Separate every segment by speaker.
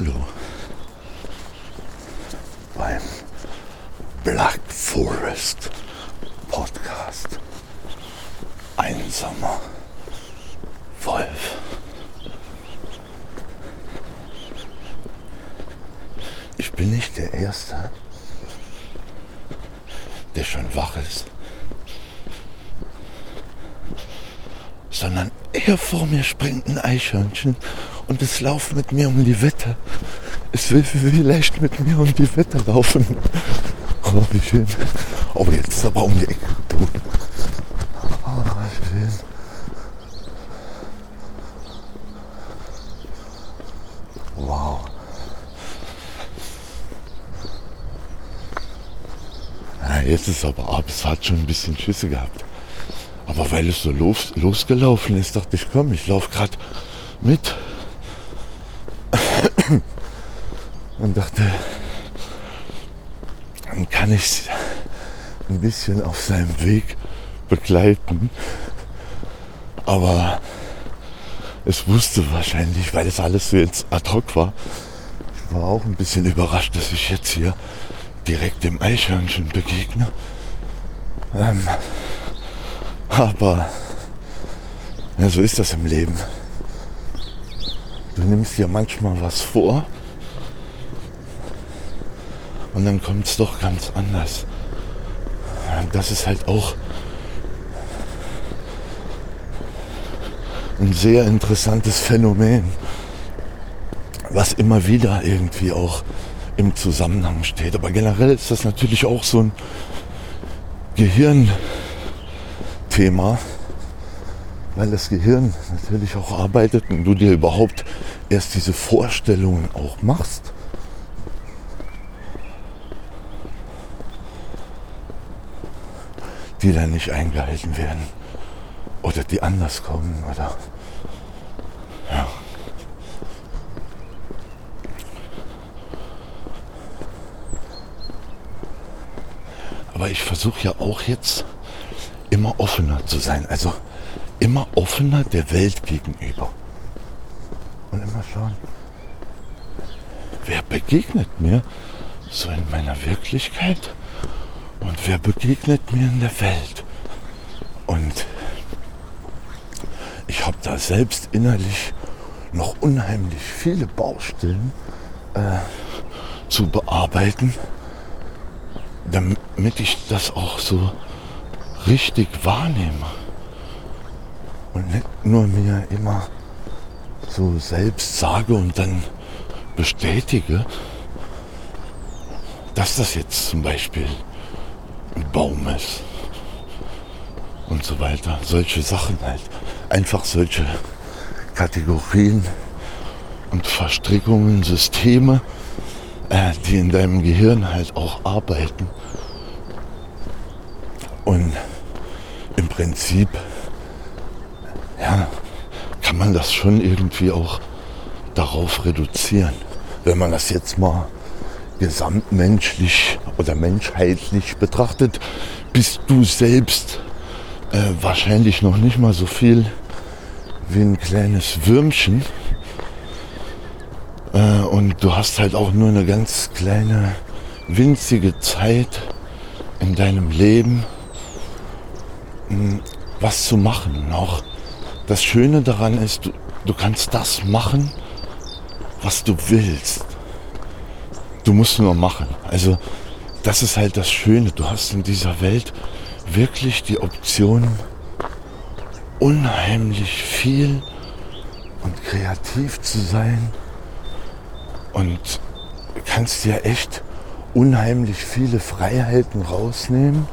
Speaker 1: Hallo. Beim Black Forest Podcast. Einsamer Wolf. Ich bin nicht der Erste, der schon wach ist, sondern eher vor mir springt ein Eichhörnchen und es lauft mit mir um die Wette. Es will vielleicht mit mir um die Wette laufen. Oh, wie schön. Oh, jetzt ist aber um die Ecke. Oh, schön. Wow. Ja, jetzt ist aber ab. Es hat schon ein bisschen Schüsse gehabt. Aber weil es so los, losgelaufen ist, dachte ich, komm, ich laufe gerade mit. Und dachte, dann kann ich ein bisschen auf seinem Weg begleiten. Aber es wusste wahrscheinlich, weil es alles so jetzt ad hoc war. Ich war auch ein bisschen überrascht, dass ich jetzt hier direkt dem Eichhörnchen begegne. Ähm, aber ja, so ist das im Leben. Du nimmst dir manchmal was vor und dann kommt es doch ganz anders. Das ist halt auch ein sehr interessantes Phänomen, was immer wieder irgendwie auch im Zusammenhang steht. Aber generell ist das natürlich auch so ein Gehirnthema, weil das Gehirn natürlich auch arbeitet und du dir überhaupt erst diese Vorstellungen auch machst. Die dann nicht eingehalten werden. Oder die anders kommen oder? Ja. Aber ich versuche ja auch jetzt immer offener zu sein, also immer offener der Welt gegenüber. Und immer schauen, wer begegnet mir so in meiner Wirklichkeit und wer begegnet mir in der Welt. Und ich habe da selbst innerlich noch unheimlich viele Baustellen äh, zu bearbeiten, damit ich das auch so richtig wahrnehme. Und nicht nur mir immer so selbst sage und dann bestätige, dass das jetzt zum Beispiel ein Baum ist und so weiter. Solche Sachen halt. Einfach solche Kategorien und Verstrickungen, Systeme, äh, die in deinem Gehirn halt auch arbeiten. Und im Prinzip, ja, kann man das schon irgendwie auch darauf reduzieren. Wenn man das jetzt mal gesamtmenschlich oder menschheitlich betrachtet, bist du selbst äh, wahrscheinlich noch nicht mal so viel wie ein kleines Würmchen. Äh, und du hast halt auch nur eine ganz kleine, winzige Zeit in deinem Leben, mh, hm, was zu machen. Und auch das Schöne daran ist, du, du kannst das machen, was du willst. Du musst nur machen. Also das ist halt das Schöne. Du hast in dieser Welt wirklich die Option, unheimlich viel und kreativ zu sein und kannst dir echt unheimlich viele Freiheiten rausnehmen,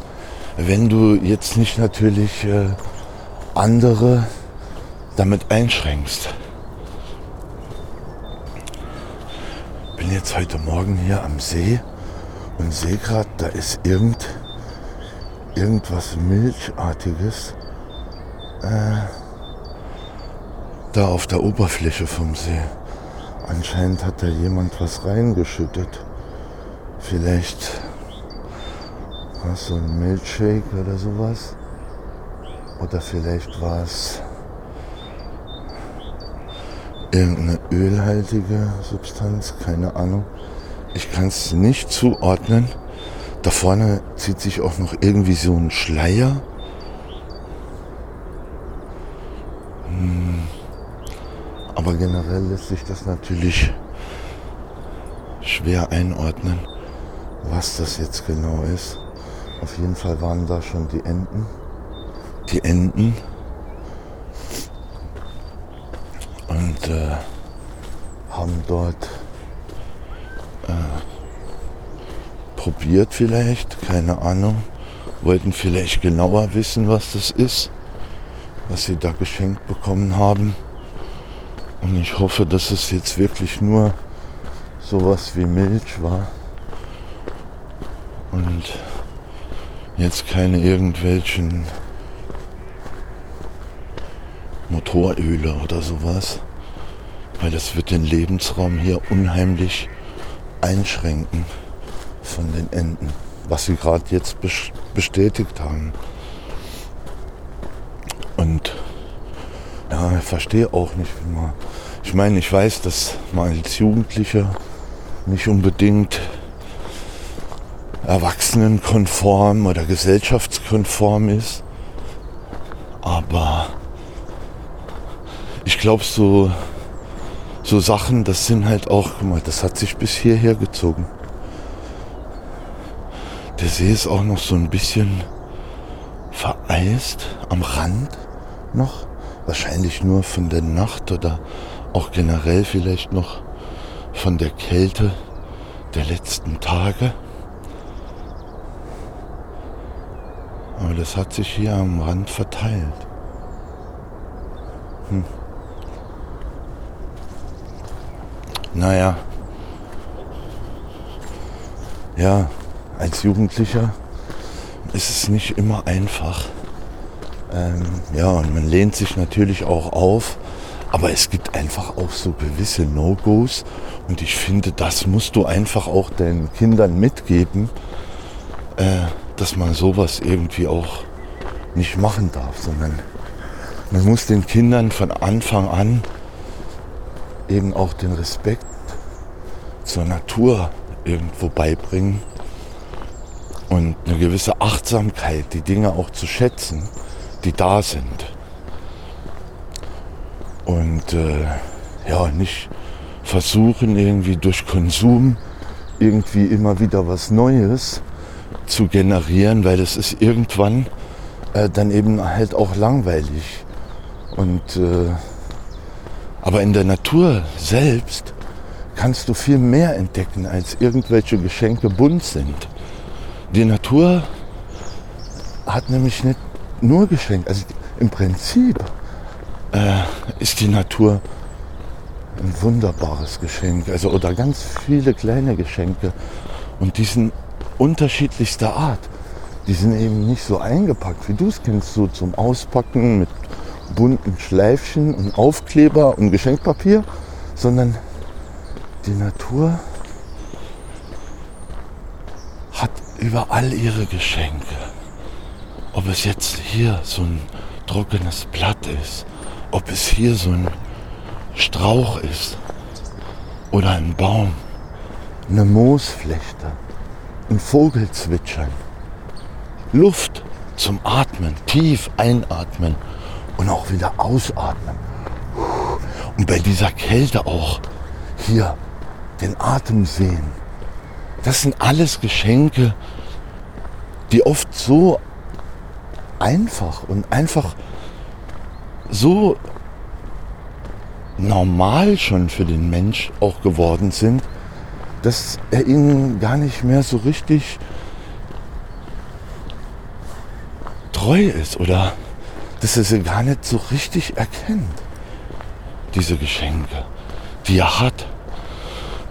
Speaker 1: wenn du jetzt nicht natürlich äh, andere damit einschränkst. Jetzt heute Morgen hier am See und sehe gerade, da ist irgend, irgendwas Milchartiges äh, da auf der Oberfläche vom See. Anscheinend hat da jemand was reingeschüttet. Vielleicht war es so ein Milchshake oder sowas. Oder vielleicht war es irgendeine ölhaltige Substanz, keine Ahnung. Ich kann es nicht zuordnen. Da vorne zieht sich auch noch irgendwie so ein Schleier. Hm. Aber generell lässt sich das natürlich schwer einordnen, was das jetzt genau ist. Auf jeden Fall waren da schon die Enten. Die Enten. Und äh, haben dort äh, probiert vielleicht, keine Ahnung. Wollten vielleicht genauer wissen, was das ist, was sie da geschenkt bekommen haben. Und ich hoffe, dass es jetzt wirklich nur sowas wie Milch war. Und jetzt keine irgendwelchen Motoröle oder sowas, weil das wird den Lebensraum hier unheimlich einschränken von den Enten, was sie gerade jetzt bestätigt haben. Und ja, ich verstehe auch nicht, wie man. Ich meine, ich weiß, dass man als Jugendlicher nicht unbedingt erwachsenenkonform oder gesellschaftskonform ist. Aber glaube, so, so Sachen, das sind halt auch, guck mal, das hat sich bis hierher gezogen. Der See ist auch noch so ein bisschen vereist am Rand noch. Wahrscheinlich nur von der Nacht oder auch generell vielleicht noch von der Kälte der letzten Tage. Aber das hat sich hier am Rand verteilt. Hm. Naja. Ja, als Jugendlicher ist es nicht immer einfach. Ähm, ja, und man lehnt sich natürlich auch auf. Aber es gibt einfach auch so gewisse No-Gos. Und ich finde, das musst du einfach auch deinen Kindern mitgeben. Äh, dass man sowas irgendwie auch nicht machen darf, sondern man muss den Kindern von Anfang an eben auch den Respekt zur Natur irgendwo beibringen und eine gewisse Achtsamkeit, die Dinge auch zu schätzen, die da sind. Und äh, ja, nicht versuchen irgendwie durch Konsum irgendwie immer wieder was Neues zu generieren, weil es ist irgendwann äh, dann eben halt auch langweilig. Und äh, aber in der Natur selbst kannst du viel mehr entdecken, als irgendwelche Geschenke bunt sind. Die Natur hat nämlich nicht nur Geschenke. Also im Prinzip äh, ist die Natur ein wunderbares Geschenk. Also oder ganz viele kleine Geschenke. Und die sind unterschiedlichster Art. Die sind eben nicht so eingepackt, wie du es kennst, so zum Auspacken mit bunten Schleifchen und Aufkleber und Geschenkpapier, sondern die Natur hat überall ihre Geschenke. Ob es jetzt hier so ein trockenes Blatt ist, ob es hier so ein Strauch ist oder ein Baum, eine Moosflechte ein Vogelzwitschern, Luft zum Atmen, tief einatmen und auch wieder ausatmen. Und bei dieser Kälte auch hier den Atem sehen. Das sind alles Geschenke, die oft so einfach und einfach so normal schon für den Mensch auch geworden sind, dass er ihnen gar nicht mehr so richtig treu ist oder dass er sie gar nicht so richtig erkennt, diese Geschenke, die er hat.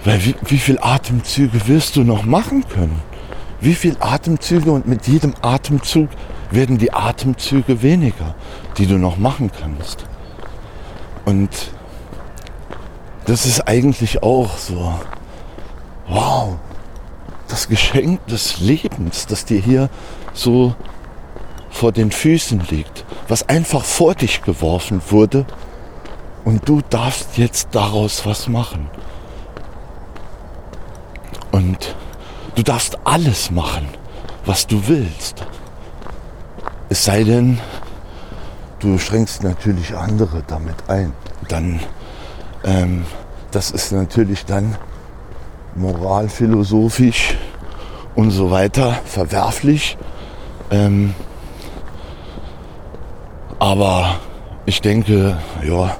Speaker 1: Weil wie, wie viele Atemzüge wirst du noch machen können? Wie viele Atemzüge und mit jedem Atemzug werden die Atemzüge weniger, die du noch machen kannst. Und das ist eigentlich auch so wow, das Geschenk des Lebens, das dir hier so vor den Füßen liegt, was einfach vor dich geworfen wurde Und du darfst jetzt daraus was machen. Und du darfst alles machen, was du willst. Es sei denn, du schränkst natürlich andere damit ein. Dann, ähm, das ist natürlich dann moralphilosophisch und so weiter verwerflich. Ähm, aber ich denke, ja,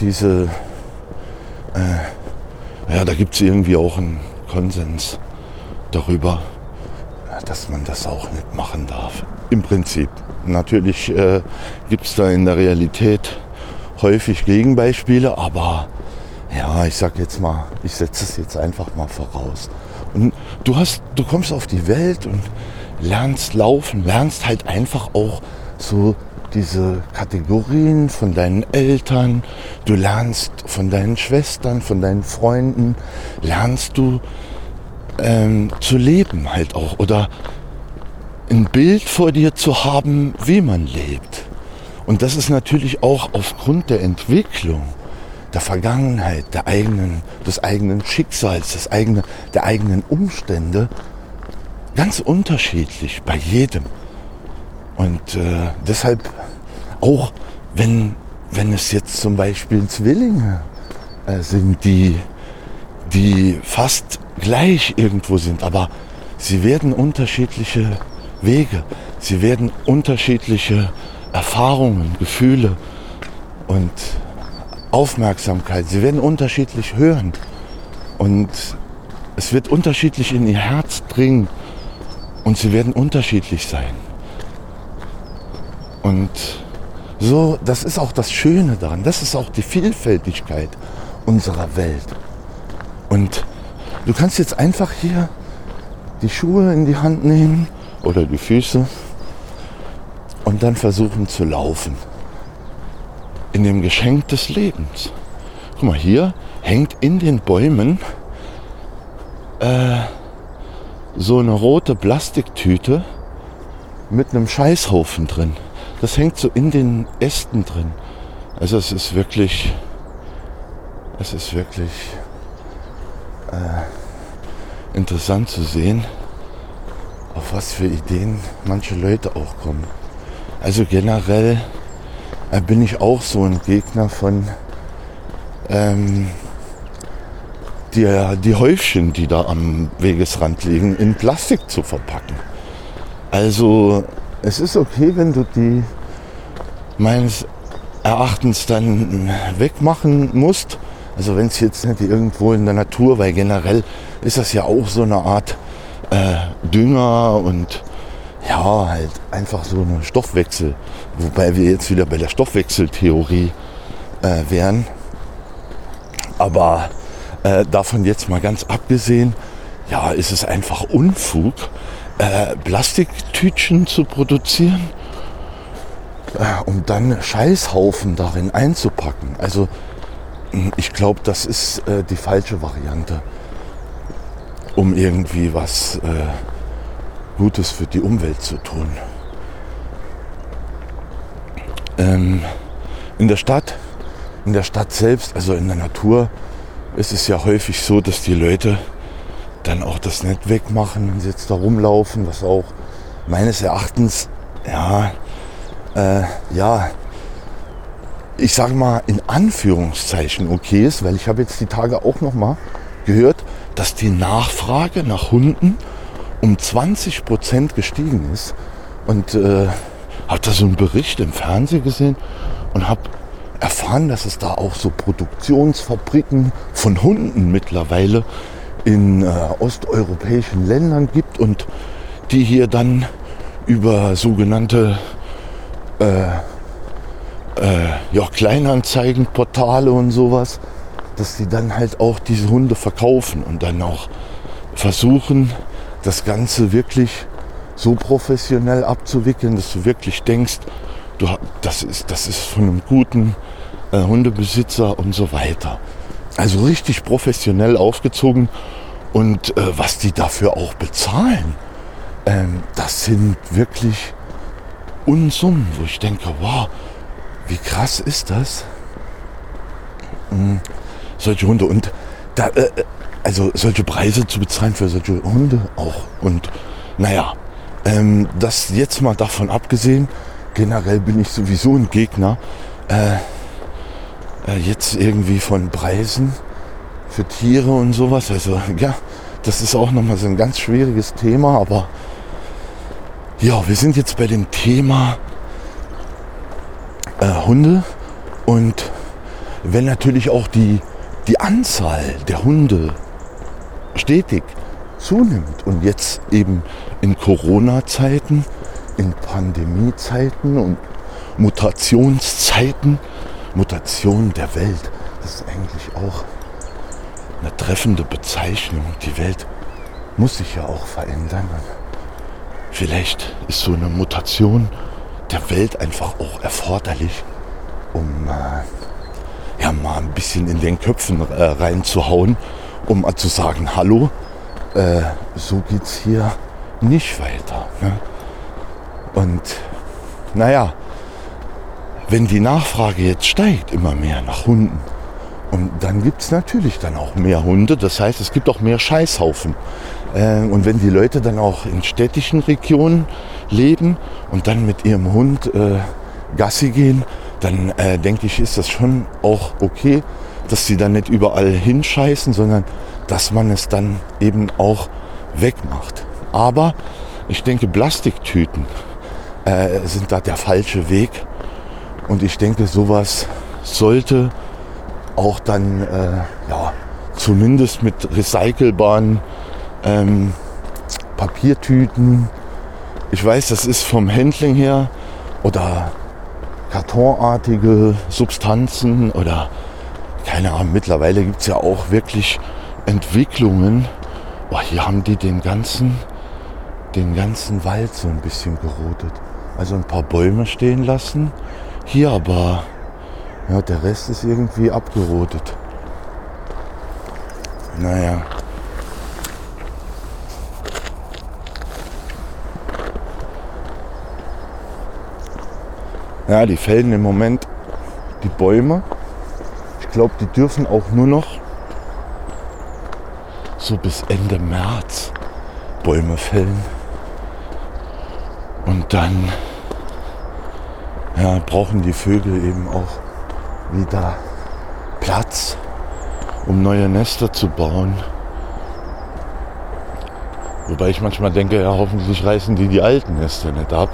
Speaker 1: diese, äh, ja, da gibt es irgendwie auch einen Konsens darüber, dass man das auch nicht machen darf. Im Prinzip. Natürlich äh, gibt es da in der Realität häufig Gegenbeispiele, aber ja, ich sag jetzt mal, ich setze es jetzt einfach mal voraus. Und du hast, du kommst auf die Welt und lernst laufen, lernst halt einfach auch so diese Kategorien von deinen Eltern, du lernst von deinen Schwestern, von deinen Freunden, lernst du ähm, zu leben halt auch oder ein Bild vor dir zu haben, wie man lebt. Und das ist natürlich auch aufgrund der Entwicklung der Vergangenheit, der eigenen, des eigenen Schicksals, des eigenen, der eigenen Umstände ganz unterschiedlich bei jedem. Und äh, deshalb auch, wenn, wenn es jetzt zum Beispiel Zwillinge äh, sind, die, die fast gleich irgendwo sind, aber sie werden unterschiedliche Wege, sie werden unterschiedliche Erfahrungen, Gefühle und Aufmerksamkeit. Sie werden unterschiedlich hören und es wird unterschiedlich in ihr Herz dringen und sie werden unterschiedlich sein. Und so, das ist auch das Schöne daran, das ist auch die Vielfältigkeit unserer Welt. Und du kannst jetzt einfach hier die Schuhe in die Hand nehmen oder die Füße und dann versuchen zu laufen in dem Geschenk des Lebens. Guck mal, hier hängt in den Bäumen äh, so eine rote Plastiktüte mit einem Scheißhaufen drin. Das hängt so in den Ästen drin. Also es ist wirklich, es ist wirklich äh, interessant zu sehen, auf was für Ideen manche Leute auch kommen. Also generell äh, bin ich auch so ein Gegner von ähm, die, die Häufchen, die da am Wegesrand liegen, in Plastik zu verpacken. Also es ist okay, wenn du die meines Erachtens dann wegmachen musst. Also wenn es jetzt nicht irgendwo in der Natur, weil generell ist das ja auch so eine Art äh, Dünger und ja, halt einfach so ein Stoffwechsel. Wobei wir jetzt wieder bei der Stoffwechseltheorie äh, wären. Aber äh, davon jetzt mal ganz abgesehen, ja, ist es einfach Unfug, äh, Plastiktütchen zu produzieren, äh, um dann Scheißhaufen darin einzupacken. Also hm, ich glaube, das ist äh, die falsche Variante, um irgendwie was äh, Gutes für die Umwelt zu tun. Ähm, in der Stadt, in der Stadt selbst, also in der Natur, ist es ja häufig so, dass die Leute dann auch das nicht wegmachen, wenn sie jetzt da rumlaufen, was auch meines Erachtens, ja, äh, ja, ich sage mal in Anführungszeichen okay ist, weil ich habe jetzt die Tage auch noch mal gehört, dass die Nachfrage nach Hunden um 20 Prozent gestiegen ist. Und äh, habe da so einen Bericht im Fernsehen gesehen und habe erfahren, dass es da auch so Produktionsfabriken von Hunden mittlerweile in äh, osteuropäischen Ländern gibt und die hier dann über sogenannte äh, äh, ja, Kleinanzeigenportale und sowas, dass die dann halt auch diese Hunde verkaufen und dann auch versuchen, das Ganze wirklich so professionell abzuwickeln, dass du wirklich denkst, du, das, ist, das ist von einem guten äh, Hundebesitzer und so weiter. Also richtig professionell aufgezogen und äh, was die dafür auch bezahlen, ähm, das sind wirklich Unsummen, wo ich denke, wow, wie krass ist das? mh, solche Hunde. Und da, äh, also solche Preise zu bezahlen für solche Hunde auch. Und naja, ähm, das jetzt mal davon abgesehen, generell bin ich sowieso ein Gegner. Äh, äh, jetzt irgendwie von Preisen für Tiere und sowas. Also ja, das ist auch nochmal so ein ganz schwieriges Thema, aber ja, wir sind jetzt bei dem Thema äh, Hunde und wenn natürlich auch die, die Anzahl der Hunde stetig zunimmt und jetzt eben in Corona-Zeiten, in Pandemie-Zeiten und Mutationszeiten, Mutation der Welt, das ist eigentlich auch eine treffende Bezeichnung. Die Welt muss sich ja auch verändern. Vielleicht ist so eine Mutation der Welt einfach auch erforderlich, um äh, ja mal ein bisschen in den Köpfen äh, reinzuhauen, um äh, zu sagen, hallo, äh, so geht's hier nicht weiter. Ne? Und naja, wenn die Nachfrage jetzt steigt immer mehr nach Hunden, und dann gibt es natürlich dann auch mehr Hunde. Das heißt, es gibt auch mehr Scheißhaufen. Äh, und wenn die Leute dann auch in städtischen Regionen leben und dann mit ihrem Hund äh, Gassi gehen, dann äh, denke ich, ist das schon auch okay, dass sie dann nicht überall hinscheißen, sondern dass man es dann eben auch wegmacht. Aber ich denke, Plastiktüten sind da der falsche Weg. Und ich denke, sowas sollte auch dann äh, ja, zumindest mit recycelbaren ähm, Papiertüten. Ich weiß, das ist vom Handling her oder kartonartige Substanzen oder keine Ahnung, mittlerweile gibt es ja auch wirklich Entwicklungen. Boah, hier haben die den ganzen, den ganzen Wald so ein bisschen gerodet. Also ein paar Bäume stehen lassen. Hier aber ja, der Rest ist irgendwie abgerotet. Naja. Ja, die fällen im Moment die Bäume. Ich glaube, die dürfen auch nur noch so bis Ende März Bäume fällen. Und dann ja, brauchen die Vögel eben auch wieder Platz, um neue Nester zu bauen. Wobei ich manchmal denke, ja, hoffentlich reißen die die alten Nester nicht ab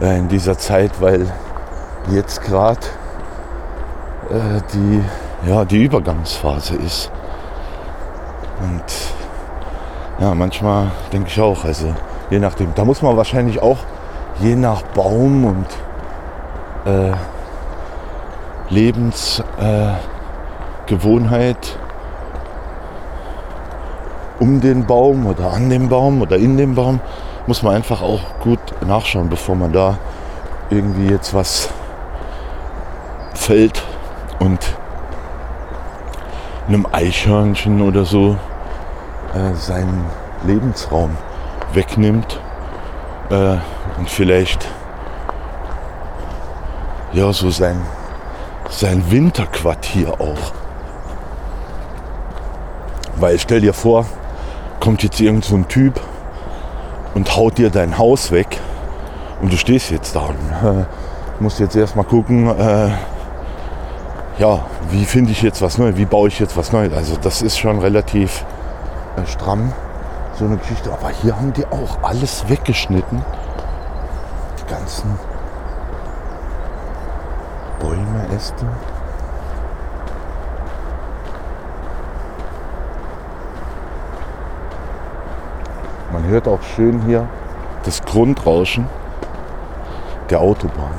Speaker 1: äh, in dieser Zeit, weil jetzt gerade äh, die, ja, die Übergangsphase ist. Und ja, manchmal denke ich auch, also je nachdem, da muss man wahrscheinlich auch je nach Baum und äh, Lebensgewohnheit äh, um den Baum oder an dem Baum oder in dem Baum muss man einfach auch gut nachschauen, bevor man da irgendwie jetzt was fällt und einem Eichhörnchen oder so äh, seinen Lebensraum wegnimmt äh, und vielleicht ja so sein sein Winterquartier auch. Weil stell dir vor, kommt jetzt irgend so ein Typ und haut dir dein Haus weg und du stehst jetzt da und äh, musst jetzt erstmal gucken, äh, ja, wie finde ich jetzt was Neues, wie baue ich jetzt was Neues. Also das ist schon relativ äh, stramm, so eine Geschichte. Aber hier haben die auch alles weggeschnitten. Die ganzen Bäume, Äste. Man hört auch schön hier das Grundrauschen der Autobahn.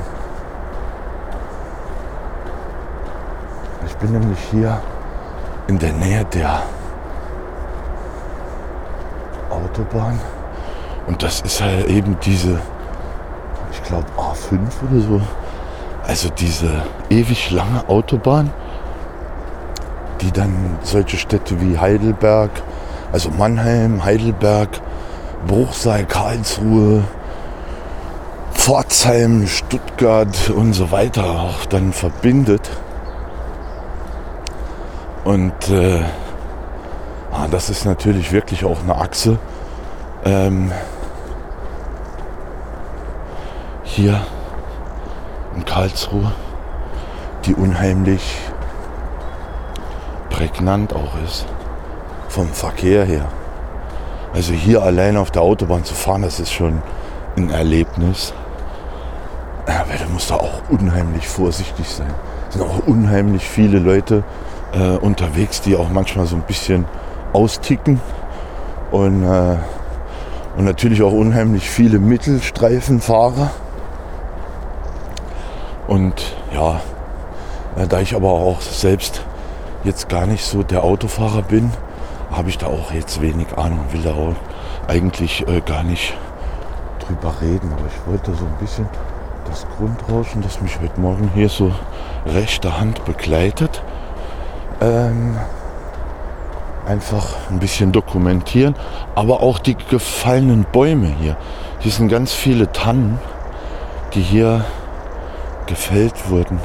Speaker 1: Ich bin nämlich hier in der Nähe der Autobahn und das ist halt eben diese, ich glaube A5 oder so. Also diese ewig lange Autobahn, die dann solche Städte wie Heidelberg, also Mannheim, Heidelberg, Bruchsal, Karlsruhe, Pforzheim, Stuttgart und so weiter auch dann verbindet. Und äh, ah, das ist natürlich wirklich auch eine Achse. Ähm, hier in Karlsruhe, die unheimlich prägnant auch ist. Vom Verkehr her. Also hier allein auf der Autobahn zu fahren, das ist schon ein Erlebnis. Aber da muss da auch unheimlich vorsichtig sein. Es sind auch unheimlich viele Leute äh, unterwegs, die auch manchmal so ein bisschen austicken. Und, äh, und natürlich auch unheimlich viele Mittelstreifenfahrer. Und ja, äh, da ich aber auch selbst jetzt gar nicht so der Autofahrer bin, habe ich da auch jetzt wenig Ahnung, will da auch eigentlich äh, gar nicht drüber reden. Aber ich wollte so ein bisschen das Grundrauschen, das mich heute Morgen hier so rechter Hand begleitet, ähm, einfach ein bisschen dokumentieren. Aber auch die gefallenen Bäume hier. Hier sind ganz viele Tannen, die hier gefällt wurden,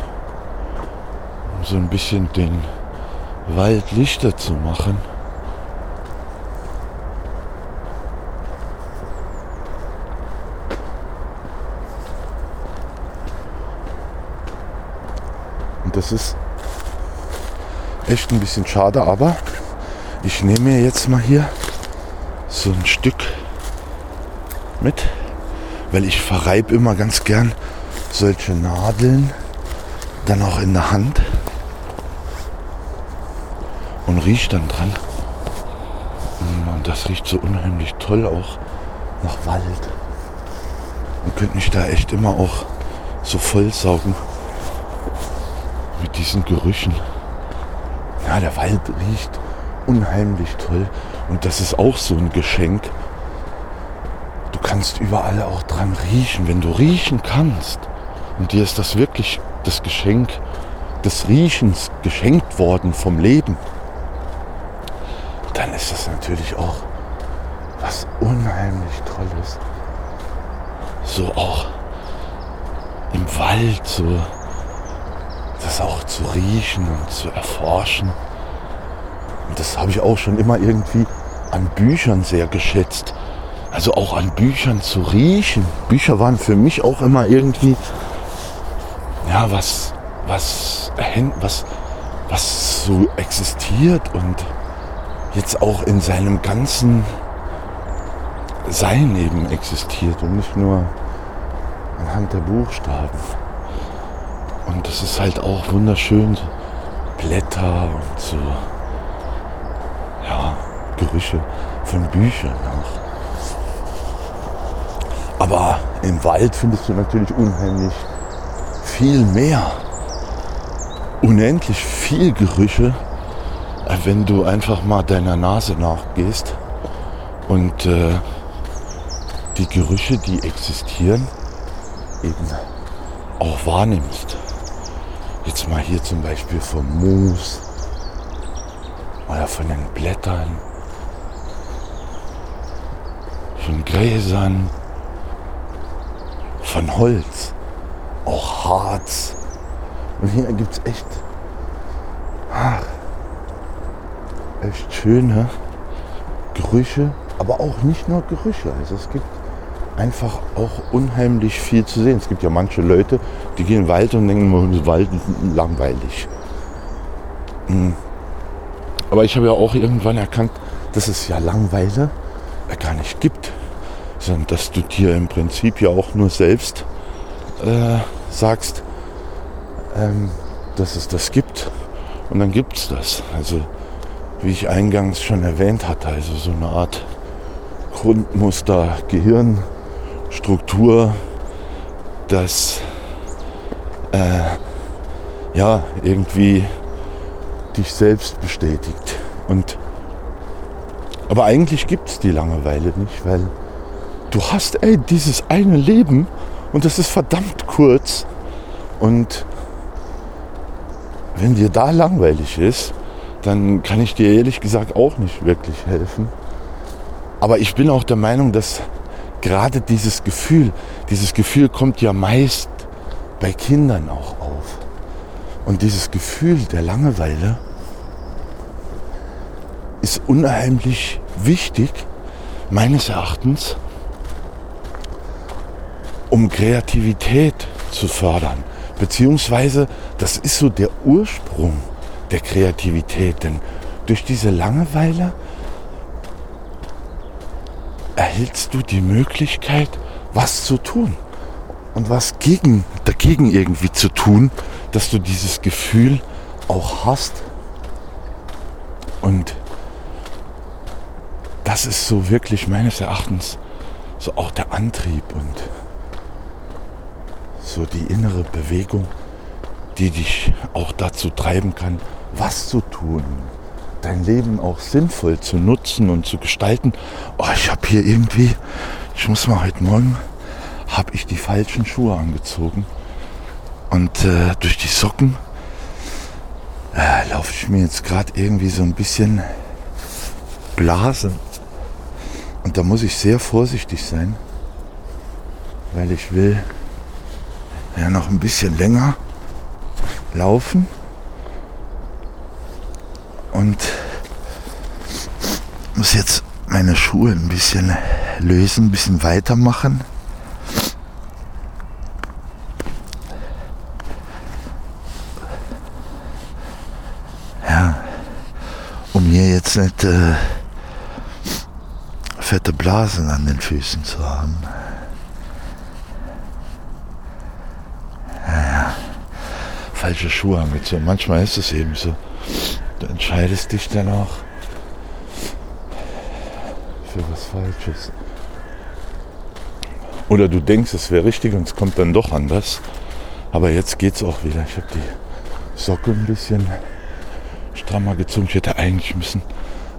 Speaker 1: um so ein bisschen den Wald lichter zu machen. Und das ist echt ein bisschen schade, aber ich nehme mir jetzt mal hier so ein Stück mit, weil ich verreibe immer ganz gern solche Nadeln dann auch in der Hand und riecht dann dran. Und das riecht so unheimlich toll auch nach Wald. Und könnte mich da echt immer auch so vollsaugen mit diesen Gerüchen. Ja, der Wald riecht unheimlich toll. Und das ist auch so ein Geschenk. Du kannst überall auch dran riechen. Wenn du riechen kannst, und dir ist das wirklich das Geschenk des Riechens geschenkt worden vom Leben, dann ist das natürlich auch was unheimlich Tolles. So auch im Wald so das auch zu riechen und zu erforschen. Und das habe ich auch schon immer irgendwie an Büchern sehr geschätzt. Also auch an Büchern zu riechen. Bücher waren für mich auch immer irgendwie, ja, was, was, was, was so existiert und jetzt auch in seinem ganzen Sein eben existiert und nicht nur anhand der Buchstaben. Und das ist halt auch wunderschön. Blätter und so. Ja, Gerüche von Büchern auch. Aber im Wald findest du natürlich unheimlich viel mehr. Unendlich viel Gerüche, äh, wenn du einfach mal deiner Nase nachgehst und äh, die Gerüche, die existieren, eben auch wahrnimmst. Jetzt mal hier zum Beispiel vom Moos oder von den Blättern, von Gräsern, von Holz, auch Harz. Und hier gibt es echt, ach, echt schöne Gerüche, aber auch nicht nur Gerüche. Also es gibt einfach auch unheimlich viel zu sehen. Es gibt ja manche Leute, die gehen in Wald und denken, Wald ist langweilig. Hm. Aber ich habe ja auch irgendwann erkannt, dass es ja Langweile gar nicht gibt, sondern dass du dir im Prinzip ja auch nur selbst äh, sagst, ähm, dass es das gibt. Und dann gibt es das. Also wie ich eingangs schon erwähnt hatte, also so eine Art Grundmuster, Gehirn, Struktur, das äh, ja irgendwie dich selbst bestätigt. Und aber eigentlich gibt es die Langeweile nicht, weil du hast ey, dieses eine Leben und das ist verdammt kurz. Und wenn dir da langweilig ist, dann kann ich dir ehrlich gesagt auch nicht wirklich helfen. Aber ich bin auch der Meinung, dass gerade dieses Gefühl, dieses Gefühl kommt ja meist bei Kindern auch auf. Und dieses Gefühl der Langeweile, ist unheimlich wichtig, meines Erachtens, um Kreativität zu fördern. Beziehungsweise, das ist so der Ursprung der Kreativität. Denn durch diese Langeweile erhältst du die Möglichkeit, was zu tun und was gegen, dagegen irgendwie zu tun, dass du dieses Gefühl auch hast. Und das ist so wirklich meines Erachtens so auch der Antrieb und so die innere Bewegung, die dich auch dazu treiben kann, was zu tun, dein Leben auch sinnvoll zu nutzen und zu gestalten. Oh, ich habe hier irgendwie, ich muss mal heute Morgen, habe ich die falschen Schuhe angezogen und äh, durch die Socken äh, laufe ich mir jetzt gerade irgendwie so ein bisschen Blasen. Und da muss ich sehr vorsichtig sein, weil ich will ja noch ein bisschen länger laufen und muss jetzt meine Schuhe ein bisschen lösen, ein bisschen weitermachen. Ja, um mir jetzt nicht äh, fette Blasen an den Füßen zu haben. Ja, ja. Falsche Schuhe angezogen. Manchmal ist es eben so. Du entscheidest dich dann auch für was Falsches. Oder du denkst, es wäre richtig und es kommt dann doch anders. Aber jetzt geht es auch wieder. Ich habe die Socke ein bisschen strammer gezogen. Ich hätte eigentlich müssen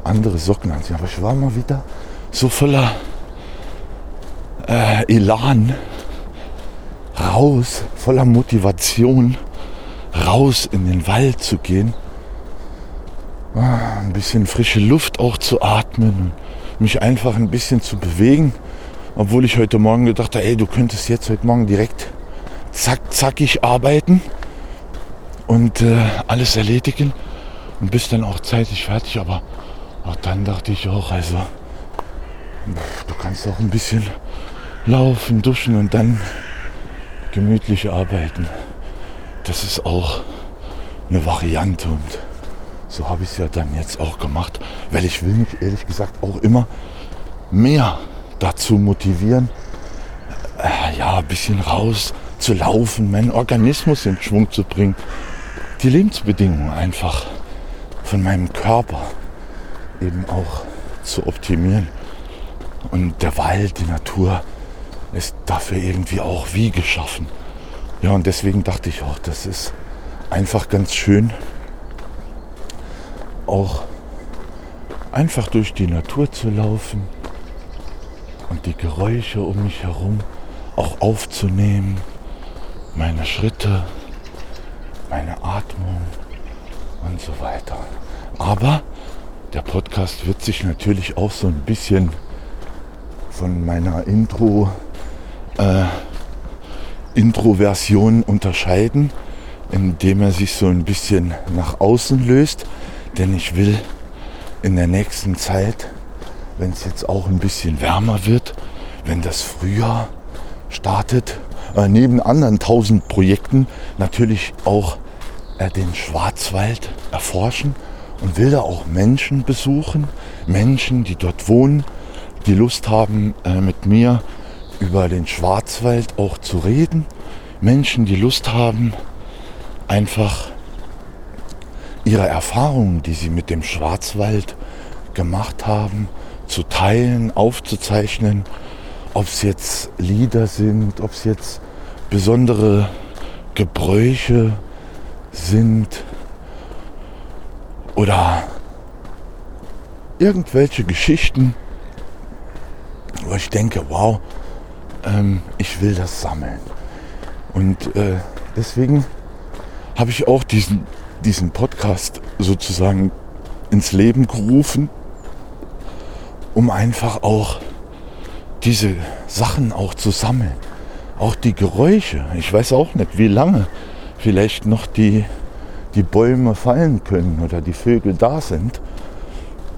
Speaker 1: andere Socken anziehen. Aber ich war mal wieder so voller äh, Elan raus, voller Motivation raus in den Wald zu gehen Ah, ein bisschen frische Luft auch zu atmen, mich einfach ein bisschen zu bewegen. Obwohl ich heute Morgen gedacht habe, ey, du könntest jetzt heute Morgen direkt zack, zackig arbeiten und äh, alles erledigen und bist dann auch zeitig fertig. Aber auch dann dachte ich auch, also du kannst auch ein bisschen laufen, duschen und dann gemütlich arbeiten. Das ist auch eine Variante und so habe ich es ja dann jetzt auch gemacht, weil ich will mich ehrlich gesagt auch immer mehr dazu motivieren, äh, ja, ein bisschen raus zu laufen, meinen Organismus in Schwung zu bringen, die Lebensbedingungen einfach von meinem Körper eben auch zu optimieren. Und der Wald, die Natur ist dafür irgendwie auch wie geschaffen. Ja, und deswegen dachte ich auch, das ist einfach ganz schön, auch einfach durch die Natur zu laufen und die Geräusche um mich herum auch aufzunehmen, meine Schritte, meine Atmung und so weiter. Aber der Podcast wird sich natürlich auch so ein bisschen von meiner Intro äh, Intro-Version unterscheiden, indem er sich so ein bisschen nach außen löst. Denn ich will in der nächsten Zeit, wenn es jetzt auch ein bisschen wärmer wird, wenn das Frühjahr startet, äh, neben anderen tausend Projekten natürlich auch äh, den Schwarzwald erforschen und will da auch Menschen besuchen, Menschen, die dort wohnen, die Lust haben, äh, mit mir über den Schwarzwald auch zu reden, Menschen, die Lust haben, einfach ihre Erfahrungen, die sie mit dem Schwarzwald gemacht haben, zu teilen, aufzuzeichnen, ob es jetzt Lieder sind, ob es jetzt besondere Gebräuche sind oder irgendwelche Geschichten, wo ich denke, wow, ähm, ich will das sammeln. Und äh, deswegen habe ich auch diesen diesen Podcast sozusagen ins Leben gerufen, um einfach auch diese Sachen auch zu sammeln. Auch die Geräusche. Ich weiß auch nicht, wie lange vielleicht noch die, die Bäume fallen können oder die Vögel da sind.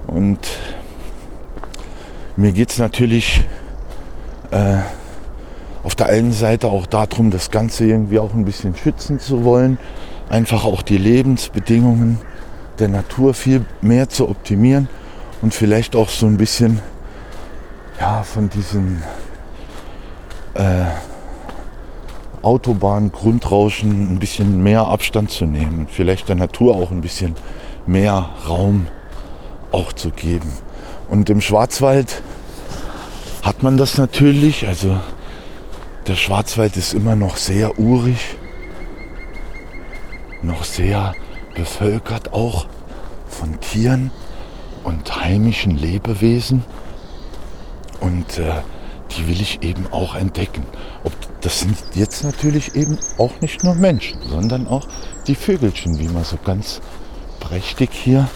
Speaker 1: Und mir geht es natürlich äh, auf der einen Seite auch darum, das Ganze irgendwie auch ein bisschen schützen zu wollen, einfach auch die Lebensbedingungen der Natur viel mehr zu optimieren und vielleicht auch so ein bisschen ja, von diesen äh, Autobahn-Grundrauschen ein bisschen mehr Abstand zu nehmen und vielleicht der Natur auch ein bisschen mehr Raum auch zu geben. Und im Schwarzwald hat man das natürlich, also der Schwarzwald ist immer noch sehr urig, noch sehr bevölkert auch von Tieren und heimischen Lebewesen. Und äh, die will ich eben auch entdecken. Ob, das sind jetzt natürlich eben auch nicht nur Menschen, sondern auch die Vögelchen, wie man so ganz prächtig hier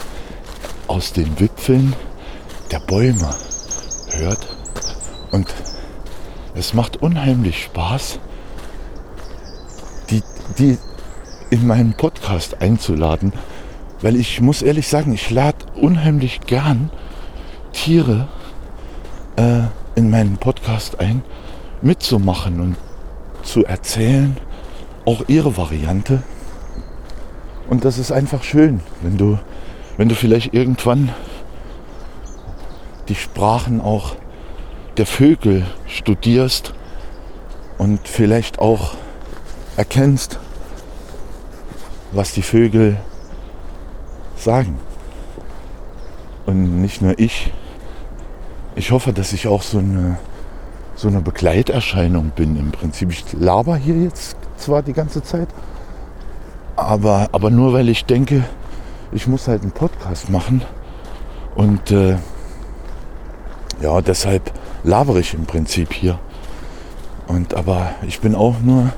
Speaker 1: aus den Wipfeln der Bäume hört. Und es macht unheimlich Spaß, die, die in meinen Podcast einzuladen, weil ich muss ehrlich sagen, ich lade unheimlich gern Tiere äh, in meinen Podcast ein, mitzumachen und zu erzählen, auch ihre Variante. Und das ist einfach schön, wenn du, wenn du vielleicht irgendwann die Sprachen auch der Vögel studierst und vielleicht auch erkennst, was die Vögel sagen. Und nicht nur ich. Ich hoffe, dass ich auch so eine, so eine Begleiterscheinung bin im Prinzip. Ich laber hier jetzt zwar die ganze Zeit, aber, aber nur weil ich denke, ich muss halt einen Podcast machen. Und äh, ja, deshalb labere ich im Prinzip hier. Und aber ich bin auch nur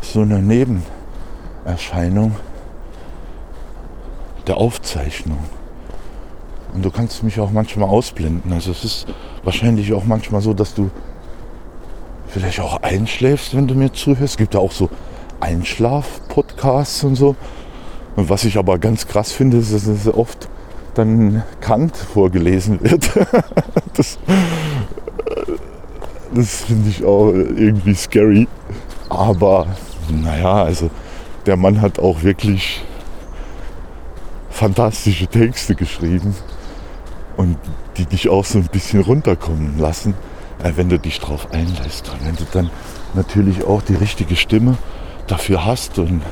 Speaker 1: so eine Nebenerscheinung der Aufzeichnung. Und du kannst mich auch manchmal ausblenden. Also es ist wahrscheinlich auch manchmal so, dass du vielleicht auch einschläfst, wenn du mir zuhörst. Es gibt ja auch so Einschlaf-Podcasts und so. Und was ich aber ganz krass finde, ist, dass es oft dann Kant vorgelesen wird. das das finde ich auch irgendwie scary. Aber naja, also der Mann hat auch wirklich fantastische Texte geschrieben und die dich auch so ein bisschen runterkommen lassen, äh, wenn du dich drauf einlässt. Und wenn du dann natürlich auch die richtige Stimme dafür hast und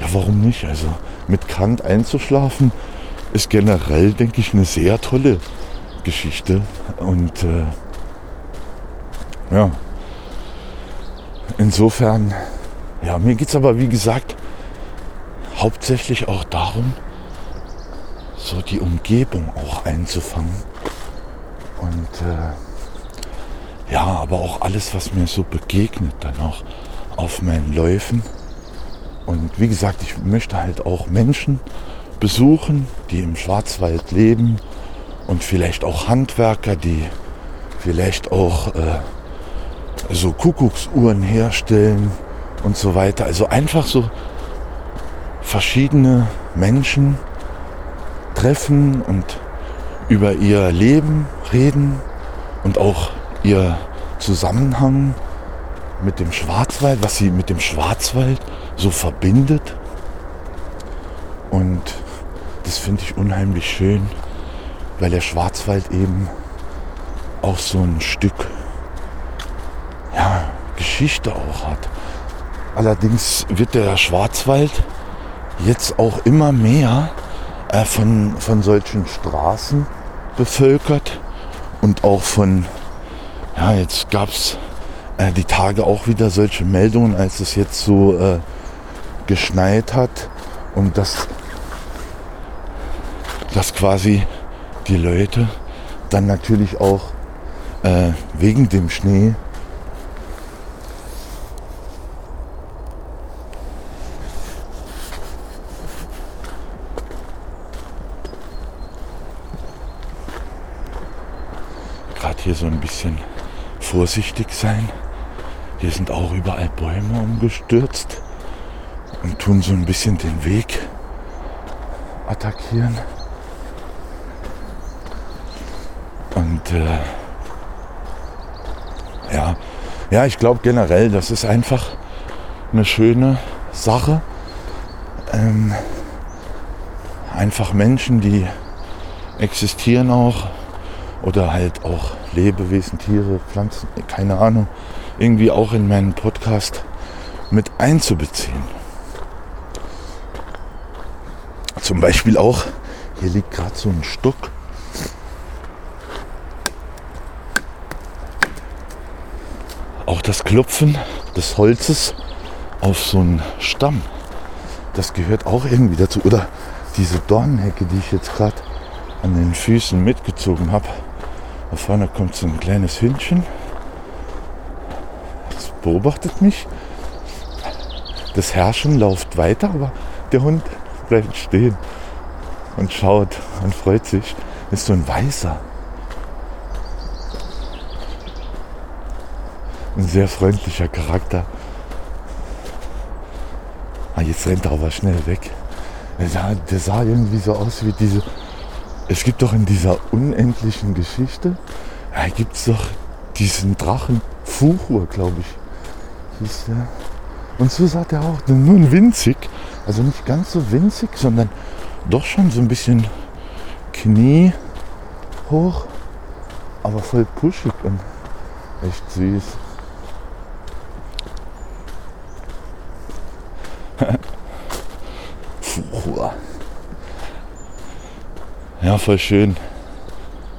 Speaker 1: ja, warum nicht? Also mit Kant einzuschlafen ist generell, denke ich, eine sehr tolle Geschichte. Und äh, ja, insofern, ja, mir geht es aber, wie gesagt, hauptsächlich auch darum, so die Umgebung auch einzufangen. Und äh, ja, aber auch alles, was mir so begegnet, dann auch auf meinen Läufen. Und wie gesagt, ich möchte halt auch Menschen besuchen, die im Schwarzwald leben und vielleicht auch Handwerker, die vielleicht auch äh, so Kuckucksuhren herstellen und so weiter. Also einfach so verschiedene Menschen treffen und über ihr Leben reden und auch ihr Zusammenhang mit dem Schwarzwald, was sie mit dem Schwarzwald so verbindet. Und das finde ich unheimlich schön, weil der Schwarzwald eben auch so ein Stück ja, Geschichte auch hat. Allerdings wird der Schwarzwald jetzt auch immer mehr äh, von, von solchen Straßen bevölkert und auch von, ja, jetzt gab es äh, die Tage auch wieder solche Meldungen, als es jetzt so äh, geschneit hat und das dass quasi die Leute dann natürlich auch äh, wegen dem Schnee gerade hier so ein bisschen vorsichtig sein. Hier sind auch überall Bäume umgestürzt und tun so ein bisschen den Weg attackieren. Äh, ja, ja, ich glaube generell, das ist einfach eine schöne Sache. Ähm, einfach Menschen, die existieren auch oder halt auch Lebewesen, Tiere, Pflanzen, keine Ahnung, irgendwie auch in meinen Podcast mit einzubeziehen. Zum Beispiel auch, hier liegt gerade so ein Stock. Auch das Klopfen des Holzes auf so einen Stamm, das gehört auch irgendwie dazu. Oder diese Dornenhecke, die ich jetzt gerade an den Füßen mitgezogen habe. Da vorne kommt so ein kleines Hündchen. Das beobachtet mich. Das Herrschen läuft weiter, aber der Hund bleibt stehen und schaut und freut sich. Ist so ein weißer. Ein sehr freundlicher Charakter. Ah, jetzt rennt er aber schnell weg. Der sah, der sah irgendwie so aus wie diese. Es gibt doch in dieser unendlichen Geschichte, da gibt es doch diesen Drachen Fuchur, glaube ich. Hieß der. Und so sah der auch, nur winzig. Also nicht ganz so winzig, sondern doch schon so ein bisschen Knie hoch, aber voll puschig und echt süß. Ja, voll schön.